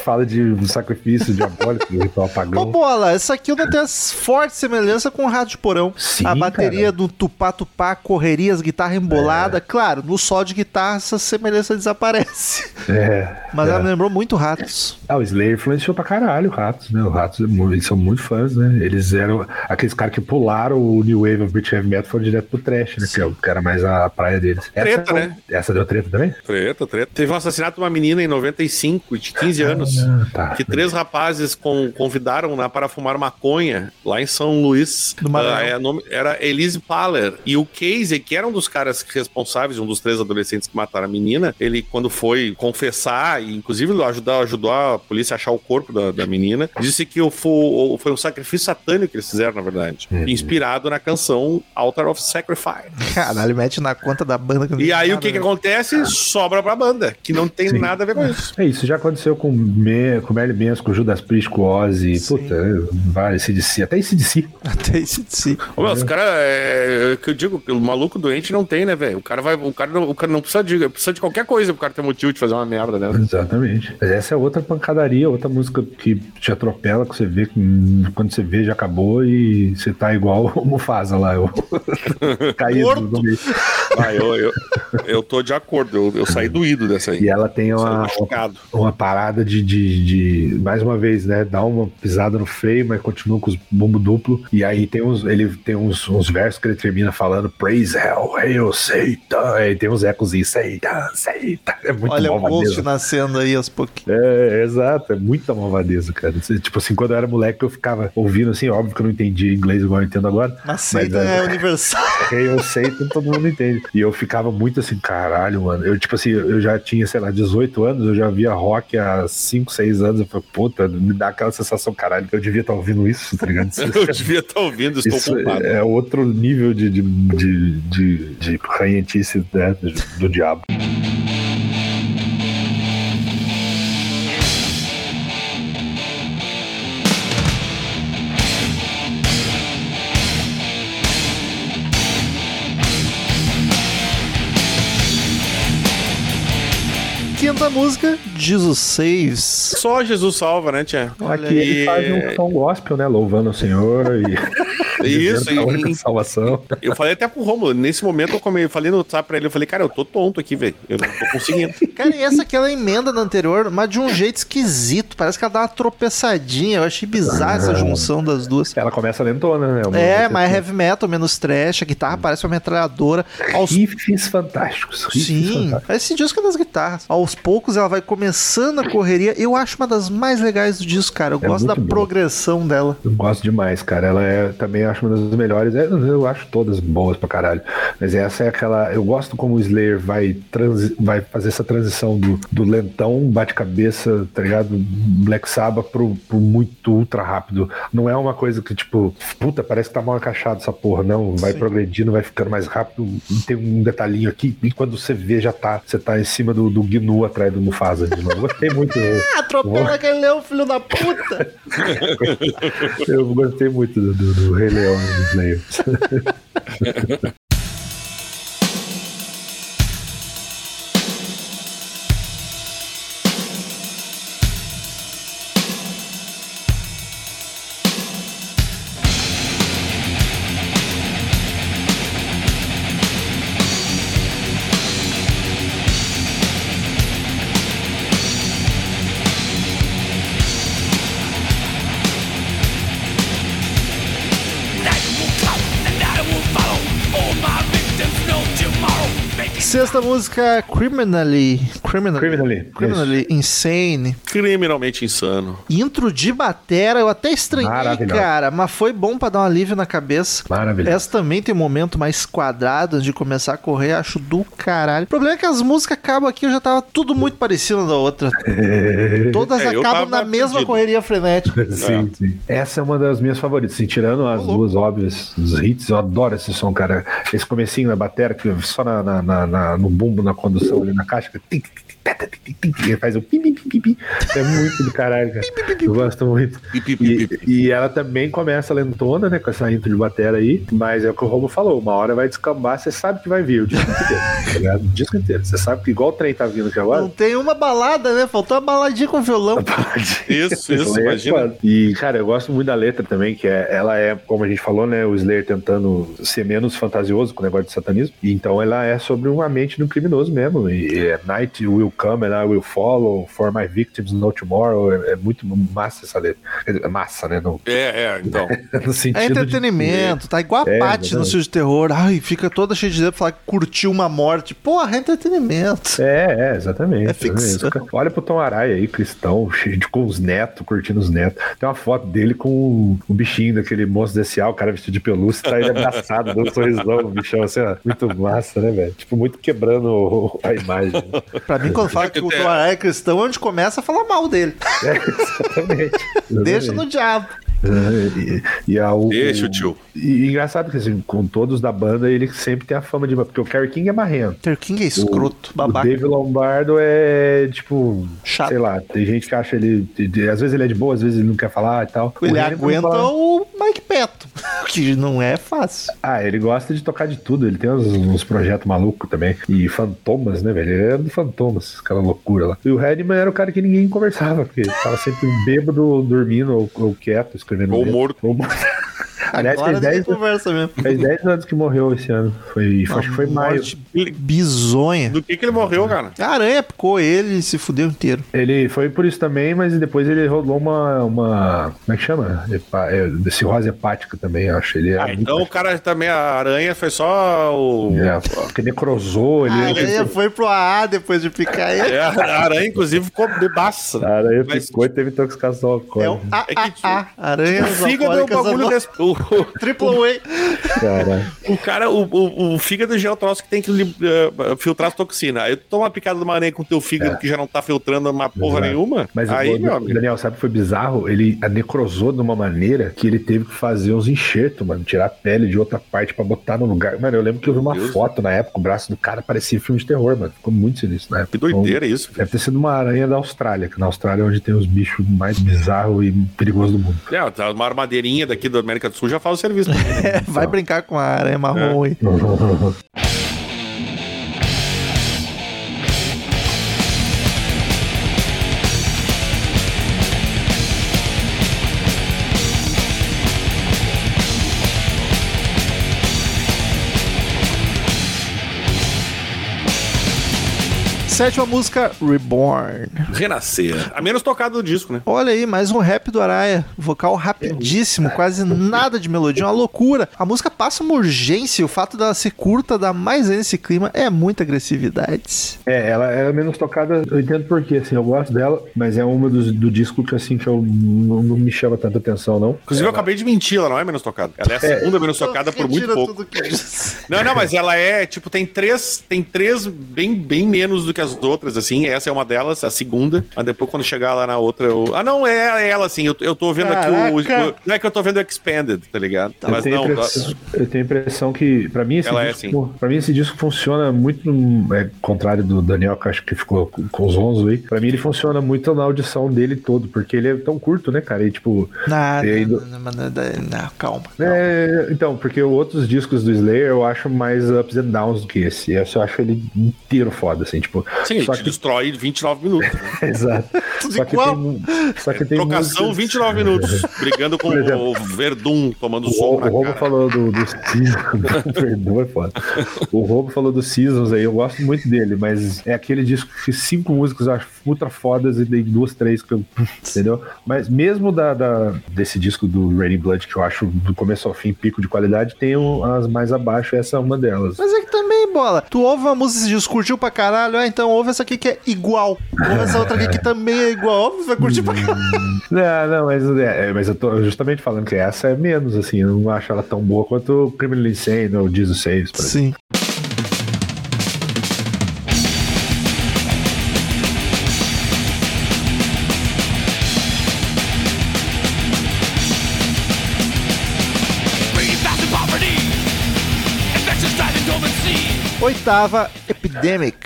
Fala de um sacrifício diabólico, do ritual Ô, pagão. bola, essa aqui não tem as forte semelhança com o Rato de Porão. Sim, a bateria cara. do tupá-tupá, correria, as guitarras emboladas. Claro, no só de guitarra essa semelhança desaparece. É. Mas é. ela me lembrou muito Ratos. Ah, o Slayer influenciou pra caralho o Ratos, né? O Ratos, é eles são muito fãs, né? Eles eram aqueles caras que pularam o New Wave of British Heavy Metal foram direto pro trash, né? Que é o que era mais a praia deles. Treta, essa, né? Essa deu treta também? Treta, treta. Teve um assassinato de uma menina em 95, de 15 anos. Ah, tá. Que três rapazes con- convidaram-na para fumar maconha lá em São Luís. No Maranhão. Ah, é, era Elise Paller. E o Casey, que era um dos caras responsáveis, um dos três adolescentes que mataram a menina, ele, quando foi confessar, e inclusive ajudar, ajudou a polícia a achar o corpo da, da menina, disse que o, fo- o- foi um sacrifício satânico que eles fizeram, na verdade. Uhum. Inspirado na canção Altar of Sacrifice. Caralho, mete na conta da banda. que E aí o que, que nada, acontece? Sobra pra banda, que não tem Sim. nada a ver com isso. É isso, já aconteceu com, Me, com Merlin Manson, com Judas Priest, com Ozzy, Sim. puta, vai, CDC, até CDC. Até si. Ô, meu, os caras, é, é que eu digo, o maluco doente não tem, né, velho? O cara vai, o cara não, o cara não precisa de, precisa de qualquer coisa pro cara ter motivo de fazer uma merda, né? Exatamente. Mas essa é outra pancadaria, outra música que te atropela, que você vê que quando você vê já acabou e você tá igual o Mufasa lá, eu caído Morto. no meio. Ah, eu, eu, eu tô de acordo, eu, eu saí doído dessa aí. E ela tem uma, machucado. uma parada de, de, de, mais uma vez, né, dar uma pisada no freio, mas continua com os bumbo duplo. E aí tem uns, ele tem uns, uns versos que ele termina falando Praise Hell, Hail Satan. Aí tem uns ecos e Satan, Satan. É muito Olha o Ghost malvadeza. nascendo aí aos pouquinhos. É, exato, é muita malvadeza, cara. Tipo assim, quando eu era moleque, eu ficava ouvindo assim, óbvio que eu não entendia inglês igual eu entendo agora. Mas Satan é universal. Eu sei que todo mundo entende. E eu ficava muito assim, caralho, mano. Eu, tipo assim, eu já tinha, sei lá, 18 anos, eu já via rock há 5, 6 anos. Eu falei, puta, me dá aquela sensação, caralho, eu devia estar ouvindo isso, tá ligado? Eu devia estar ouvindo, estou isso culpado. é outro nível de, de, de, de, de ranhentice né, do, do diabo. Quinta música, Jesus Saves. Só Jesus salva, né, Tia? Olha Aqui ele faz um som gospel, né? Louvando o Senhor e. Isso, é a única e- salvação. Eu falei até pro Romulo, nesse momento eu, come- falei no WhatsApp pra ele, eu falei, cara, eu tô tonto aqui, velho. Eu não tô conseguindo. Cara, e essa aqui ela emenda na anterior, mas de um jeito esquisito. Parece que ela dá uma tropeçadinha. Eu achei bizarra essa junção das duas. Ela começa lentona, né? É, música mais assim. heavy metal, menos trash. A guitarra parece uma metralhadora. Aos Riffs fantásticos. riffs Sim, fantásticos. esse disco é das guitarras. Aos aos poucos ela vai começando a correria. Eu acho uma das mais legais do disco, cara. Eu É gosto da boa. progressão dela. Eu gosto demais, cara. Ela é também acho uma das melhores. É, Eu acho todas boas pra caralho. Mas essa é aquela. Eu gosto como o Slayer vai, vai fazer essa transição do, do lentão, bate-cabeça, tá ligado? Black Sabbath pro, pro muito ultra rápido. Não é uma coisa que, tipo, puta, parece que tá mal encaixado essa porra. Não, vai Sim. progredindo, vai ficando mais rápido. Tem um detalhinho aqui. E quando você vê, já tá. Você tá em cima do, do Gnu atrás do Mufasa de novo. Gostei muito. Ah, atropela aquele leão, filho da puta! Eu gostei muito do, do, do Rei Leão do Slayer. Sexta música, Criminally. Criminally. Criminally, Criminally Insane. Criminalmente insano. Intro de batera, eu até estranhei, cara, mas foi bom pra dar um alívio na cabeça. Maravilhoso. Essa também tem um momento mais quadrado de começar a correr, acho do caralho. O problema é que as músicas acabam aqui, eu já tava tudo muito parecido da outra. Todas É, acabam na mesma perdido. correria frenética. Sim, sim. Essa é uma das minhas favoritas. Assim, tirando as louco. duas óbvias, os hits, eu adoro esse som, cara. Esse comecinho na bateria, que só na, na- na- na- no bumbo, na condução ali na caixa, ele faz o pi, pi, pi, pi, pi. É muito do caralho, cara. Eu gosto muito. E, e ela também começa lentona, né, com essa intro de bateria aí, mas é o que o Romo falou, uma hora vai descambar, você sabe que vai vir o disco inteiro, tá ligado? O disco inteiro. Você sabe que igual o trem tá vindo aqui agora, Não tem uma balada, né? Faltou uma baladinha com violão. Isso, isso, Slayer é imagina. E, cara, eu gosto muito da letra também, que é, ela é, como a gente falou, né, o Slayer tentando ser menos fantasioso com o negócio de satanismo. E então ela é sobre uma mente do criminoso mesmo. E, é Night will come and I will follow, for my victims no tomorrow. É, é muito massa essa letra. É massa, né? No, É, é, então. no sentido É de- entretenimento, tá igual a É, Paty no filme de terror. Ai, fica toda cheia de dedo pra falar que curtiu uma morte. Porra, é entretenimento. É, é, exatamente. É ficção. exatamente. Olha pro Tom Araya aí, cristão, cheio de, com os netos, curtindo os netos. Tem uma foto dele com o, bichinho daquele moço desse o cara vestido de pelúcia, tá ele abraçado, dando um sorrisão, o bichão, assim, ó, muito massa, né, velho? Tipo, muito quebrando o- a imagem. né? Pra mim, quando fala que o. Toaré é cristão, é onde começa a falar mal dele. É, exatamente. Deixa no diabo. E, e a, o, Deixa o tio. E, e engraçado que, assim, com todos da banda, ele sempre tem a fama de. Porque o Kerry King é marrento. Ter King é escroto, O babaca. Dave Lombardo é, tipo, Chato. sei lá, tem gente que acha ele. Às vezes ele é de boa, às vezes ele não quer falar e tal. Ele O aguenta fala- o Mike Petto, que não é fácil. Ah, ele gosta de tocar de tudo, ele tem uns, uns projetos malucos também. E Fantomas, né, velho? Ele era do Fantomas, aquela loucura lá. E o Redman era o cara que ninguém conversava, porque tava sempre bêbado, dormindo ou, ou quieto, escrevendo. Ou morto. Ou morto. Aliás, Agora fez ninguém 10, conversa mesmo. fez 10 anos que morreu esse ano. Foi, acho que foi maio. Bizonha. Do que que ele morreu, cara? A aranha picou ele e se fudeu inteiro. Ele foi por isso também, mas depois ele rolou uma. uma como é que chama? Hepa, é, cirrose hepática também, eu acho. Ele é Ah, muito- então o cara também, a aranha foi só o. É, porque necrosou, ele. A aranha foi pro AA depois de picar ele. É, a aranha, inclusive, ficou bebaça. Cara, ele Mas- ficou e teve intoxicação É alcoólica. o É que- AAA. Aranha O fígado é o bagulho desse. O, Triple A. Cara, o cara, o, o, o fígado já é o troço que tem que eh, filtrar as toxinas. Aí tu toma uma picada de uma aranha com o teu fígado que já não tá filtrando uma porra Exato. nenhuma. Mas aí, o, meu amigo. Daniel, sabe o que foi bizarro? Ele necrosou de uma maneira que ele teve que fazer uns enxertos, mano. Tirar a pele de outra parte pra botar no lugar. Mano, eu lembro que eu vi uma Deus. foto na época, o braço do cara parecia filme de terror, mano. Ficou muito sinistro na época. Que doideira isso. Então, Deve ter sido uma aranha da Austrália, que na Austrália é onde tem os bichos mais bizarros e perigosos do mundo. É, tá, uma armadeirinha daqui da América do Sul já faz o serviço. É, vai brincar com a aranha marrom aí. Sétima música, Reborn. Renascer. A menos tocada do disco, né? Olha aí, mais um rap do Araia. Vocal rapidíssimo, quase nada de melodia, uma loucura. A música passa uma urgência, o fato dela ser curta dá mais ainda esse clima, é muita agressividade. É, ela é menos tocada, eu entendo porque, assim, eu gosto dela, mas é uma dos, do disco que, assim, que eu não, não me chama tanta atenção, não. Inclusive, eu acabei de mentir, ela não é menos tocada. Ela é a segunda menos tocada por muito pouco. Não, não, mas ela é, tipo, tem três, tem três bem, bem menos do que as outras, assim. Essa é uma delas, a segunda. Mas depois, quando chegar lá na outra, eu... Ah, não, é ela, assim. Eu, eu tô vendo aqui o, Caraca. o- Não é que eu tô vendo o Expanded, tá ligado? Eu Mas tenho, não, a impressão, eu tenho a impressão que, pra mim, esse Ela é disco, pra mim, esse disco funciona muito, no- é contrário do Daniel, que eu acho que ficou com, com os 11 aí. Pra mim, ele funciona muito na audição dele todo, porque ele é tão curto, né, cara? E, tipo, Nada, E aí não, não, calma. É, então, porque outros discos do Slayer eu acho mais ups and downs do que esse. Esse eu acho ele inteiro foda, assim, tipo. Sim, só te que. destrói 29 minutos. né? Exato. Tudo Só que tem, só que tem Trocação, músicas- 29 minutos. Brigando com exemplo, o Verdun, tomando O, soco o Robo cara. falou do, do Seasons. Perdoa, é foda. O Robo falou do Seasons aí, eu gosto muito dele, mas é aquele disco que cinco músicas eu acho ultra fodas e tem duas, três que eu. Entendeu? Mas mesmo da, da- desse disco do Raining Blood, que eu acho do começo ao fim pico de qualidade, tem um- as mais abaixo, essa é uma delas. Mas é que bola. Tu ouve uma música e diz, curtiu pra caralho, ah, então ouve essa aqui que é igual. Ouve essa outra aqui que também é igual. Óbvio, vai curtir pra caralho. Não, não, mas, é, é, mas eu tô justamente falando que essa é menos, assim, eu não acho ela tão boa quanto o Criminal Insane ou Jesus Saves, por exemplo. Sim. Oitava, Epidemic.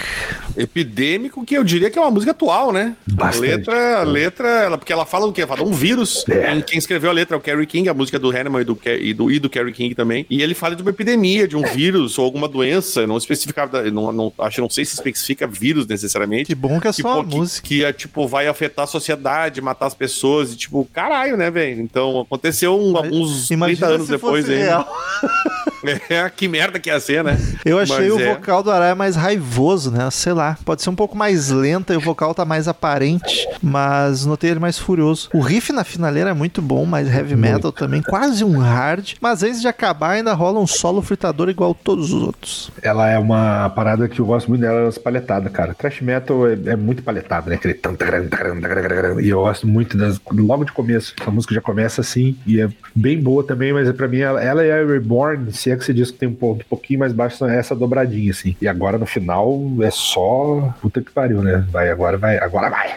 Epidêmico, que eu diria que é uma música atual, né? Bastante. A letra, a letra, ela, porque ela fala do quê? Fala de um vírus. É. Quem, escreveu a letra é o Kerry King, a música do Hanneman e do, e do, e do Kerry King também. E ele fala de uma epidemia, de um vírus ou alguma doença, não especificava, não, não, acho não sei se especifica vírus necessariamente. Que bom que é Que, só uma que- música. Que, é, tipo, vai afetar a sociedade, matar as pessoas, e tipo, caralho, né, velho? Então, aconteceu um- uns 30 Imagina anos depois real. É, que merda que ia ser, né? Eu achei Mas o é. vocal do Araya mais raivoso, né? Sei lá. Pode ser um pouco mais lenta e o vocal tá mais aparente, mas notei ele mais furioso. O riff na finaleira é muito bom, mais heavy metal também, quase um hard. Mas antes de acabar, ainda rola um solo fritador igual todos os outros. Ela é uma parada que eu gosto muito dela, as palhetadas, cara. Thrash metal é, é muito paletado, né? Aquele tan, taran, taran, taran, taran, E eu gosto muito das. Logo de começo, a música já começa assim, e é bem boa também, mas pra mim ela, ela a Reborn, se é que você diz que tem um, po- um pouquinho mais baixo, são essa dobradinha, assim. E agora no final é só. Puta que pariu, né? Vai, agora vai, agora vai.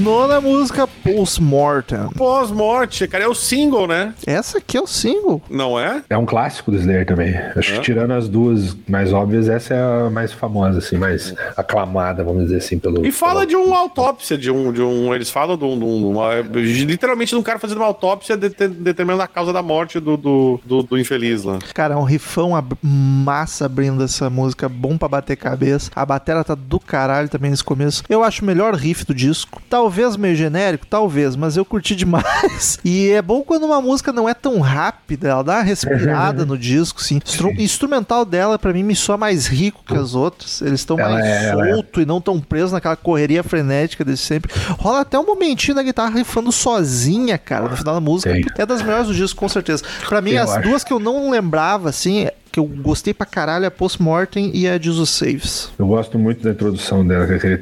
Nona música, Postmortem. Pós-morte, cara, é o single, né? Essa aqui é o single. Não é? É um clássico do Slayer também. Acho que tirando as duas mais óbvias, essa é a mais famosa, assim, mais aclamada, vamos dizer assim, pelo. E fala pelo- de uma autópsia, de um, de um. Eles falam de um. de um- uma- literalmente de um cara fazendo uma autópsia de- de- determinando a causa da morte do, do, do, do infeliz lá. Cara, é um rifão ab- massa abrindo essa música, bom pra bater cabeça. A batera tá do caralho também nesse começo. Eu acho o melhor riff do disco. Talvez meio genérico, talvez, mas eu curti demais. E é bom quando uma música não é tão rápida, ela dá uma respirada no disco, assim. Instru- instrumental dela, pra mim, me soa mais rico que as outras. Eles estão mais é- é. solto e não tão presos naquela correria frenética desse sempre. Rola até um momentinho da guitarra rifando sozinha, cara, no final da música. Tem. É das melhores do disco, com certeza. Pra mim, Eu as acho. duas que eu não lembrava, assim, que eu gostei pra caralho, é a Postmortem e a Jesus Saves. Eu gosto muito da introdução dela, que é aquele.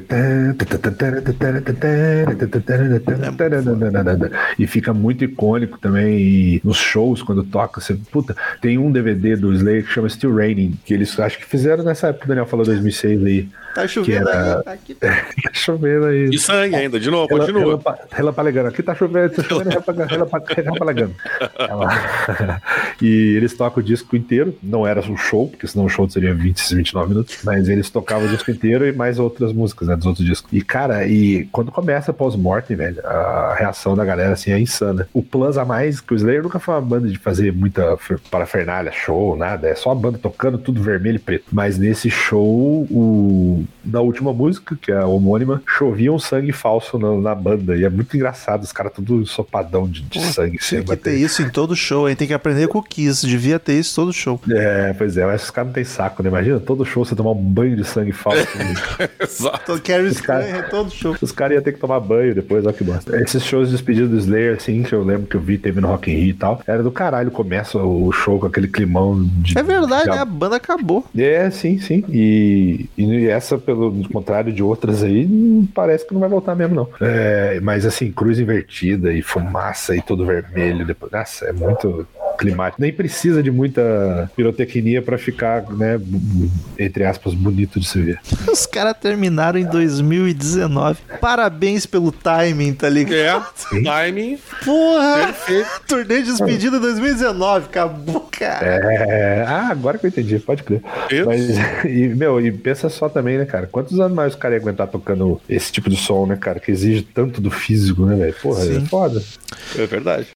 E fica muito icônico também. E nos shows, quando toca, você. Puta, tem um DVD do Slayer que chama Still Raining, que eles acho que fizeram nessa época, o Daniel falou 2006 aí. Tá chovendo era- aí. Aqui. Tá chovendo aí. E sangue ainda, de novo, Rela- continua. Relampalegando. Aqui tá chovendo, tá chovendo. Ela- e eles tocam o disco inteiro. Não era um show, porque senão o show seria 20, 29 minutos. Mas eles tocavam o disco inteiro e mais outras músicas, né? Dos outros discos. E, cara, e quando começa pós-mortem, velho, a reação da galera, assim, é insana. O plus a mais, que o Slayer nunca foi uma banda de fazer muita fer- parafernália, show, nada. É só a banda tocando tudo vermelho e preto. Mas nesse show, o... na última música, que é a homônima, chovia um sangue falso na, na banda. E é muito engraçado, os caras tudo sopadão de, de sangue. Tinha sem que ter isso em todo show, hein? Tem que aprender com o Kiss. Devia ter isso em todo show. É, pois é, mas os caras não tem saco, né? Imagina todo show você tomar um banho de sangue falso. Exato. Carrie cara- em todo show. Os caras iam ter que tomar banho depois, olha que bosta. Esses shows de despedida do Slayer, assim, que eu lembro que eu vi, teve no Rock in Rio e tal, era do caralho. Começa o show com aquele climão de. É verdade, de- né? A banda acabou. É, sim, sim. E, e essa, pelo contrário de outras aí, hum, parece que não vai voltar mesmo, não. É, mas assim, cruz invertida e fumaça e todo vermelho. Depois, nossa, é muito climático. Nem precisa de muita pirotecnia pra ficar, né, entre aspas, bonito de se ver. Os caras terminaram em 2019. Parabéns pelo timing, tá ligado? É, timing. Porra! Perfeito. Turnê de despedida em 2019. Acabou, cara. É, ah, agora que eu entendi, pode crer. Isso. Mas, e, meu, e pensa só também, né, cara? Quantos anos mais o cara ia aguentar tocando esse tipo de som, né, cara? Que exige tanto do físico, né, velho? Porra, Sim. é foda. É verdade.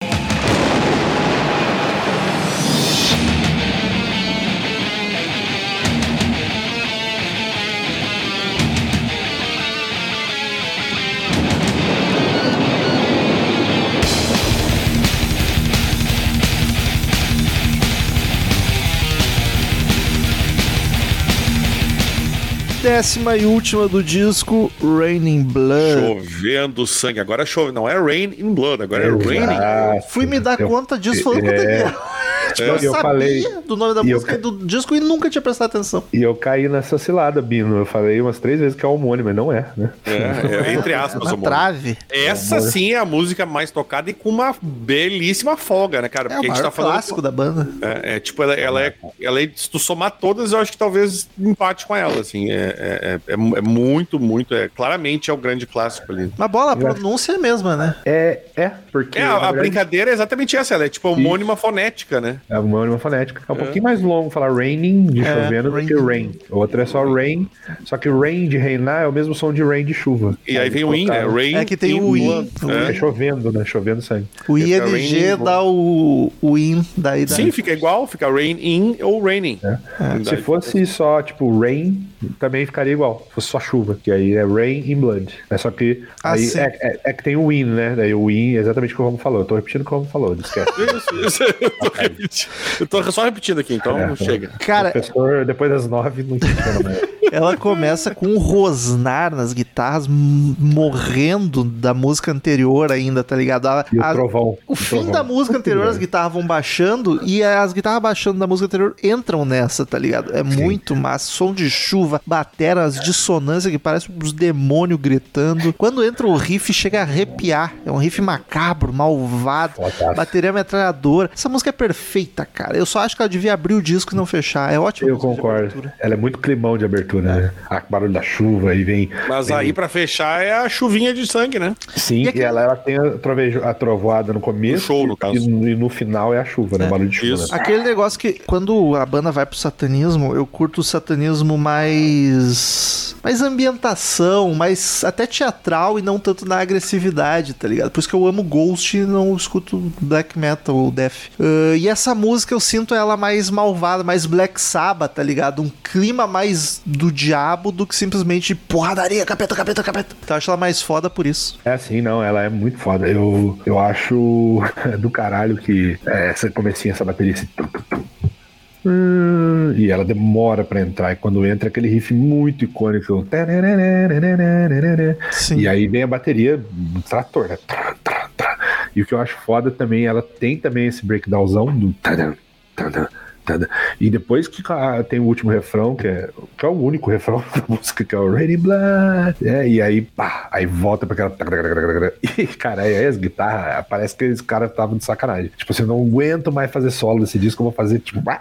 Décima e última do disco, Raining Blood. Chovendo sangue. Agora chove. Não é Rain in Blood, agora é Raining. Ah, Fui me dar eu- conta disso falando com o é, Daniel. Tipo, eu eu sabia falei- do nome da e eu música ca- e do disco e nunca tinha prestado atenção. E eu caí nessa cilada, Bino. Eu falei umas três vezes que é homônimo, mas não é, né? É, é, entre aspas, o trave. Essa sim é a música mais tocada e com uma belíssima folga, né, cara? É o Porque a gente tá falando. clássico da banda. É, é, tipo, ela, ela é, ela é. Se tu somar todas, eu acho que talvez empate com ela, assim. É, é, é, é muito, muito. É, claramente é o grande clássico ali. Mas bola, a pronúncia é a mesma, né? É, é, porque. É, a, verdade, brincadeira é exatamente essa, ela é tipo homônima fonética, né? É homônima fonética. É um pouquinho mais longo falar raining de É, chovendo do que rain. Outra é só rain. Só que rain de reinar é o mesmo som de rain de chuva. E aí vem o in, né? Rain. É que tem o in, É. É chovendo, né? Chovendo sangue. O Fica ING dá o, o IN, daí dá. Sim, fica igual, fica rain in ou raining. É. Se fosse só, tipo, rain, também ficaria igual. Se fosse só chuva, que aí é rain in blood. É só que Ah, aí é, é- é que tem o in, né? Daí o in é exatamente o que o Romo falou. Eu tô repetindo o que o Romo falou, esquece. Isso, isso, eu, tô repetindo. Eu tô só repetindo aqui, então É. chega. Cara, Professor, depois das nove, não funciona mais. Ela começa com um rosnar nas guitarras, morrendo da música anterior ainda, tá ligado? A- E o a- trovão. O o fim trovão. da música anterior, as guitarras vão baixando e as guitarras baixando da música anterior entram nessa, tá ligado? É muito massa. Som de chuva, batera, as dissonâncias que parecem os demônios gritando. Quando entra o riff, chega a arrepiar. É um riff macabro, malvado. Fodaço. Bateria metralhadora. Essa música é perfeita, cara. Eu só acho que ela devia abrir o disco e não fechar. É ótimo. Eu concordo. Ela é muito climão de abertura, né? A barulho da chuva, aí vem. Mas vem- aí, pra fechar, é a chuvinha de sangue, né? Sim, E e, aquele- ela, ela tem a, a trovoada no começo. No show, no caso. E, no- e no final é a chuva, né? Barulho de chuva. Isso. né? Aquele negócio que quando a banda vai pro satanismo, eu curto o satanismo mais. mais ambientação, mais até teatral e não tanto na agressividade, tá ligado? Por isso que eu amo Ghost e não escuto black metal ou death. Ah, e essa música eu sinto ela mais malvada, mais Black Sabbath, tá ligado? Um clima mais do diabo do que simplesmente porradaria, capeta, capeta, capeta. Então eu acho ela mais foda por isso. É assim, não, ela é muito foda. Eu, eu acho do caralho que é, essa comecinha, essa bateria, esse. Hum, E ela demora pra entrar, e quando entra aquele riff muito icônico. Sim. E aí vem a bateria do trator, né? E o que eu acho foda também, ela tem também esse breakdownzão do. E depois que ah, tem o último refrão, que é, que é o único refrão da música, que é o Raining Blood. É, e aí, pá, aí volta pra aquela. E, cara, aí as guitarras, parece que esse cara tava de sacanagem. Tipo assim, eu não aguento mais fazer solo desse disco, eu vou fazer, tipo.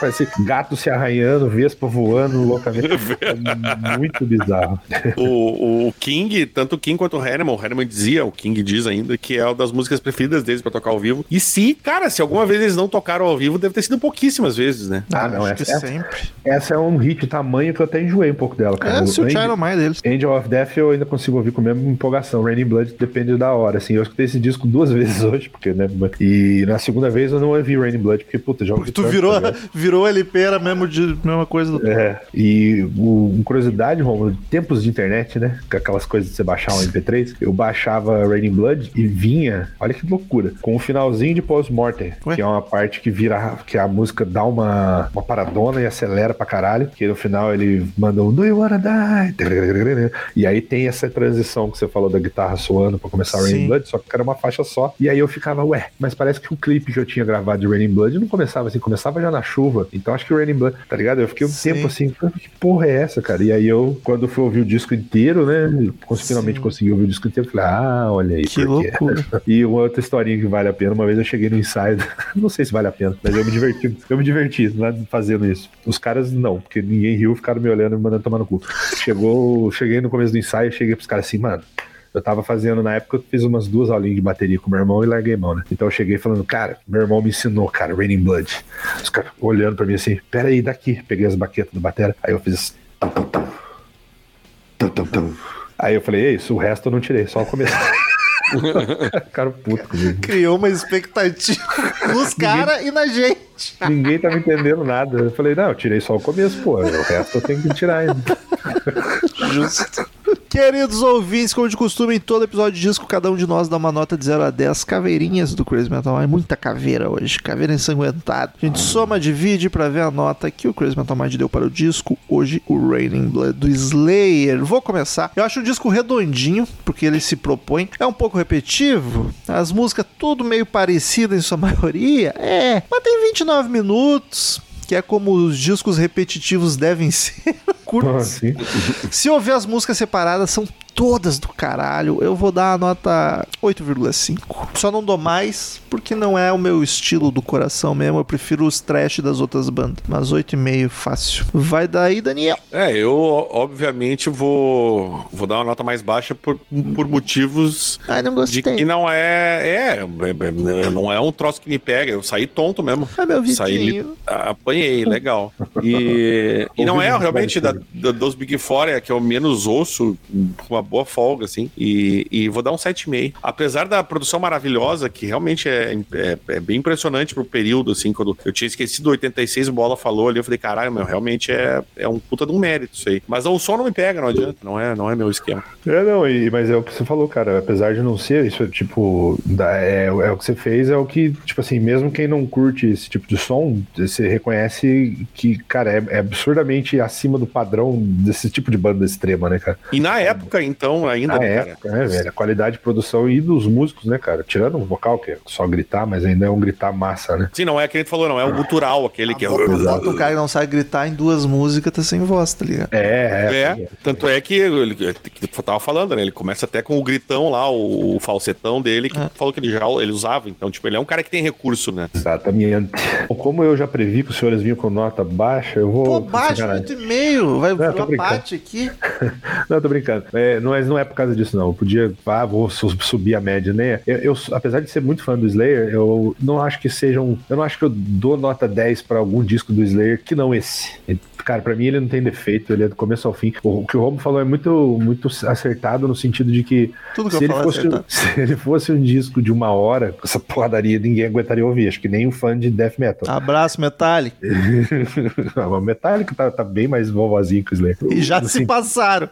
Parece gato se arranhando, vespa voando loucamente. É muito bizarro. O, o King, tanto o King quanto o Hanneman, o Hanneman dizia, o King diz ainda, que é uma das músicas preferidas deles pra tocar ao vivo. E se, cara, se alguma vez eles não tocaram ao vivo, deve ter sido pouquíssimas vezes, né? Ah, não, Acho essa, que essa, sempre. essa é um hit tamanho que eu até enjoei um pouco dela, cara. É, se o Angel- Child Mind deles. Angel of Death eu ainda consigo ouvir com a mesma empolgação. Raining Blood depende da hora, assim. Eu escutei esse disco duas vezes hoje, porque, né? E na segunda vez eu não ouvi Raining Blood, porque, puta, já ouvi Tu tanto, virou, tá virou LP, era mesmo de mesma coisa do. É, e o, uma curiosidade, Romulo, tempos de internet, né? Com aquelas coisas de você baixar um MP3, eu baixava Raining Blood e vinha, olha que loucura, com o finalzinho de Post-Mortem, que é uma parte que vira, que a música dá uma, uma paradona e acelera pra caralho, que no final ele manda um Do You Wanna Die? E aí tem essa transição que você falou da guitarra soando pra começar Raining Sim. Blood, só que era uma faixa só. E aí eu ficava, ué, mas parece que o clipe que eu tinha gravado de Raining Blood não começava assim, começava já na chuva. Então acho que o Raining Blood, tá ligado? Eu fiquei um Sim. tempo assim, que porra é essa, cara? E aí eu, quando fui ouvir o disco inteiro, né? Finalmente Sim. consegui ouvir o disco inteiro, falei, ah, olha aí. Que loucura. E uma outra historinha que vale a pena, uma vez eu cheguei no ensaio, não sei se vale a pena, mas eu me diverti, eu me diverti lá fazendo isso. Os caras não, porque ninguém riu, ficaram me olhando e me mandando tomar no cu. Chegou, cheguei no começo do ensaio, cheguei pros caras assim, mano, eu tava fazendo, na época, eu fiz umas duas aulinhas de bateria com meu irmão e larguei mão, né? Então eu cheguei falando, cara, meu irmão me ensinou, cara, Raining Blood. Os caras olhando pra mim assim, pera aí, daqui. Peguei as baquetas do batera, aí eu fiz assim. Tum, tum, tum. Aí eu falei, é isso, o resto eu não tirei, só o começo. Ficaram puto comigo. Criou uma expectativa nos caras e na gente. Ninguém tava entendendo nada. Eu falei, não, eu tirei só o começo, pô. O resto eu tenho que tirar ainda. Justo. Queridos ouvintes, como de costume, em todo episódio de disco, cada um de nós dá uma nota de 0 a 10 caveirinhas do Crazy Metal Mind. Muita caveira hoje, caveira ensanguentada. A gente soma, divide pra ver a nota que o Crazy Metal Mind deu para o disco. Hoje, o Raining Blood do Slayer. Vou começar. Eu acho o disco redondinho, porque ele se propõe. É um pouco repetitivo, as músicas tudo meio parecidas em sua maioria. É, mas tem 29 minutos. Que é como os discos repetitivos devem ser. Curtos. Assim. Se eu ver as músicas separadas, são todas do caralho. Eu vou dar a nota 8,5. Só não dou mais, porque não é o meu estilo do coração mesmo. Eu prefiro os trash das outras bandas. Mas 8,5 fácil. Vai daí, Daniel. É, eu obviamente vou, vou dar uma nota mais baixa por, por motivos Ai, não de gostei. que não é, é, é- não é um troço que me pega. Eu saí tonto mesmo. É meu Saí, Vitinho. li- apanhei, legal. E, e não é realmente da, da- dos Big Four, é que eu menos ouço, com uma boa folga, assim. E, e vou dar um 7,5. Apesar da produção maravilhosa, que realmente é, é, é bem impressionante pro período, assim, quando eu tinha esquecido 86, o Bola falou ali, eu falei, caralho, meu, realmente é, é um puta de um mérito isso aí. Mas o som não me pega, não adianta, não é, não é meu esquema. É, não, e, mas é o que você falou, cara. Apesar de não ser isso, é tipo, é, é o que você fez, é o que, tipo assim, mesmo quem não curte esse tipo de som, você reconhece que, cara, é, é absurdamente acima do padrão padrão desse tipo de banda extrema, né, cara? E na época, então, ainda. Na né, época, né, velho? A qualidade de produção e dos músicos, né, cara? Tirando o vocal, que é só gritar, mas ainda é um gritar massa, né? Sim, não é aquele que falou, não. É o ah. gutural, aquele que é. Bota o cara que não sabe gritar em duas músicas, tá sem voz, tá ligado? É, é. é. é tanto é que ele que eu tava falando, né? Ele começa até com o gritão lá, o, falsetão dele, que é. falou que ele já ele usava. Então, tipo, ele é um cara que tem recurso, né? Exatamente. Como eu já previ que os senhores vinham com nota baixa, eu vou. Pô, baixa, 8,5. Vai não, uma parte aqui. Não, tô brincando. É, não, mas não é por causa disso, não. Eu podia, ah, vou subir a média, né? Eu, eu, apesar de ser muito fã do Slayer, eu não acho que sejam. Eu não acho que eu dou nota 10 para algum disco do Slayer que não esse. Cara, pra mim ele não tem defeito, ele é do começo ao fim. O, o que o Romo falou é muito, muito acertado no sentido de que Tudo que se eu ele, falo é fosse, se ele fosse um disco de uma hora, essa porradaria ninguém aguentaria ouvir. Acho que nem um fã de death metal. Abraço, Metallic. o Metallica tá, tá bem mais vovozinho que o Slayer. E já No se passaram.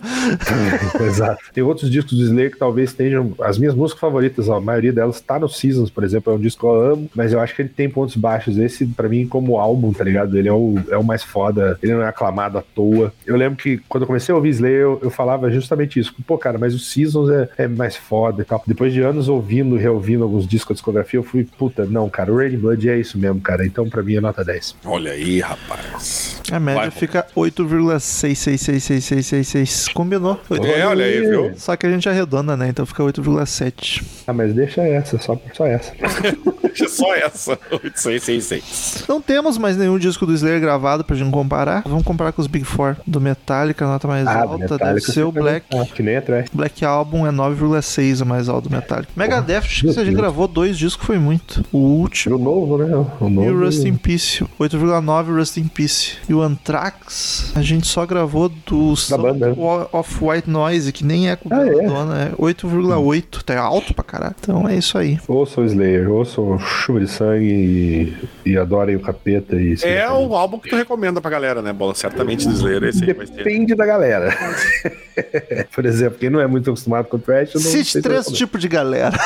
Exato. Tem outros discos do Slayer que talvez estejam. As minhas músicas favoritas, a maioria delas tá no Seasons, por exemplo, é um disco que eu amo, mas eu acho que ele tem pontos baixos. Esse, pra mim, como álbum, tá ligado? Ele é o, é o mais foda. Ele não é aclamado à toa. Eu lembro que quando eu comecei a ouvir Slayer, eu, eu falava justamente isso. Pô, cara, mas o Seasons é, é mais foda e tal. Depois de anos ouvindo, reouvindo alguns discos da discografia, eu fui, puta, não, cara, o Raining Blood é isso mesmo, cara. Então, pra mim, é nota 10. Olha aí, rapaz. A média Vai. fica 8,6666666. Combinou. É, olha aí, viu? Só que a gente arredonda, né? Então fica 8,7. Ah, mas deixa essa, só, só essa. Deixa só essa. 8666. Não temos mais nenhum disco do Slayer gravado pra gente comparar. Vamos comparar com os Big Four do Metallica, a nota mais Ah, alta Metallica deve ser o Black. Ah, que nem atrás. Black Album é 9,6 o mais alto do Metallica. Megadeth, acho que se a gente Deus. gravou dois discos foi muito. O último O novo, né? O novo. e o Rust in Peace. 8,9 Rust in Peace. E o Anthrax, a gente só gravou do banda. of White Noise, que nem é com Ah, é? dona, é 8,8. Tá alto pra caralho. Então é isso aí. Ouçam o Slayer, ouçam Chuva de Sangue e, e adorem o capeta. E É o álbum que tu recomenda pra galera, né, Bola? Certamente do Slayer, esse aí vai ter. Depende da galera. Por exemplo, quem não é muito acostumado com trash, eu não Cite sei três tipos de galera.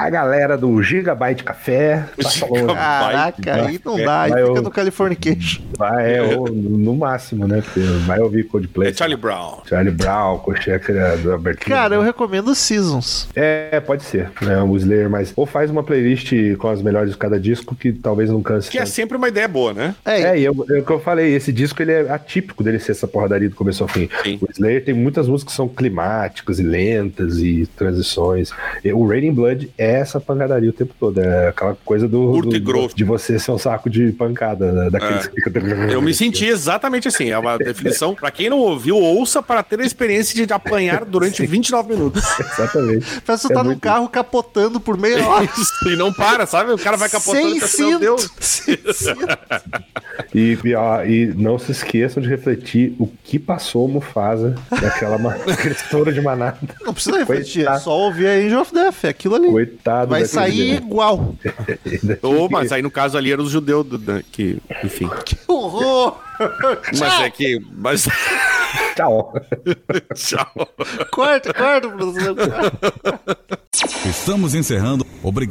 A galera do Gigabyte Café. falando, Caraca, aí não dá. Aí Vai, fica eu- no Californication. Vai, é, ou no máximo, né? Vai ouvir Coldplay. É Charlie Brown. Charlie Brown, Cocheca da abertura. Cara, eu recomendo Seasons. É, pode ser. Né, o Slayer, mas. Ou faz uma playlist com as melhores de cada disco que talvez não canse. Que é tanto. sempre uma ideia boa, né? É, É, e eu- é o que eu falei, esse disco ele é atípico dele ser essa porradaria do começo ao fim. Sim. O Slayer tem muitas músicas que são climáticas e lentas e transições. E o Raining Blood é essa pancadaria o tempo todo. É aquela coisa do, Curto do- e grosso. de você ser um saco de pancada, né, daqueles que fica- Eu me senti exatamente assim. É uma definição. Pra quem não ouviu, ouça para ter a experiência de apanhar durante 29 minutos. Exatamente. Parece que tu É tá num muito- carro capotando por meia hora. e não para, sabe? O cara vai capotando Sem e pensa, meu cinto. Deus. E, ó, e não se esqueçam de refletir o que passou o Mufasa daquela estouro de manada. Não precisa refletir, é Coitado. só ouvir a Angel of Death, é aquilo ali. Coitado. Vai sair menino. igual. Ô, mas aí no caso ali eram os judeus do- da- que, enfim. Que horror! Mas é que. Mas. Tchau. Tchau. Corta, corta, produção. Estamos encerrando.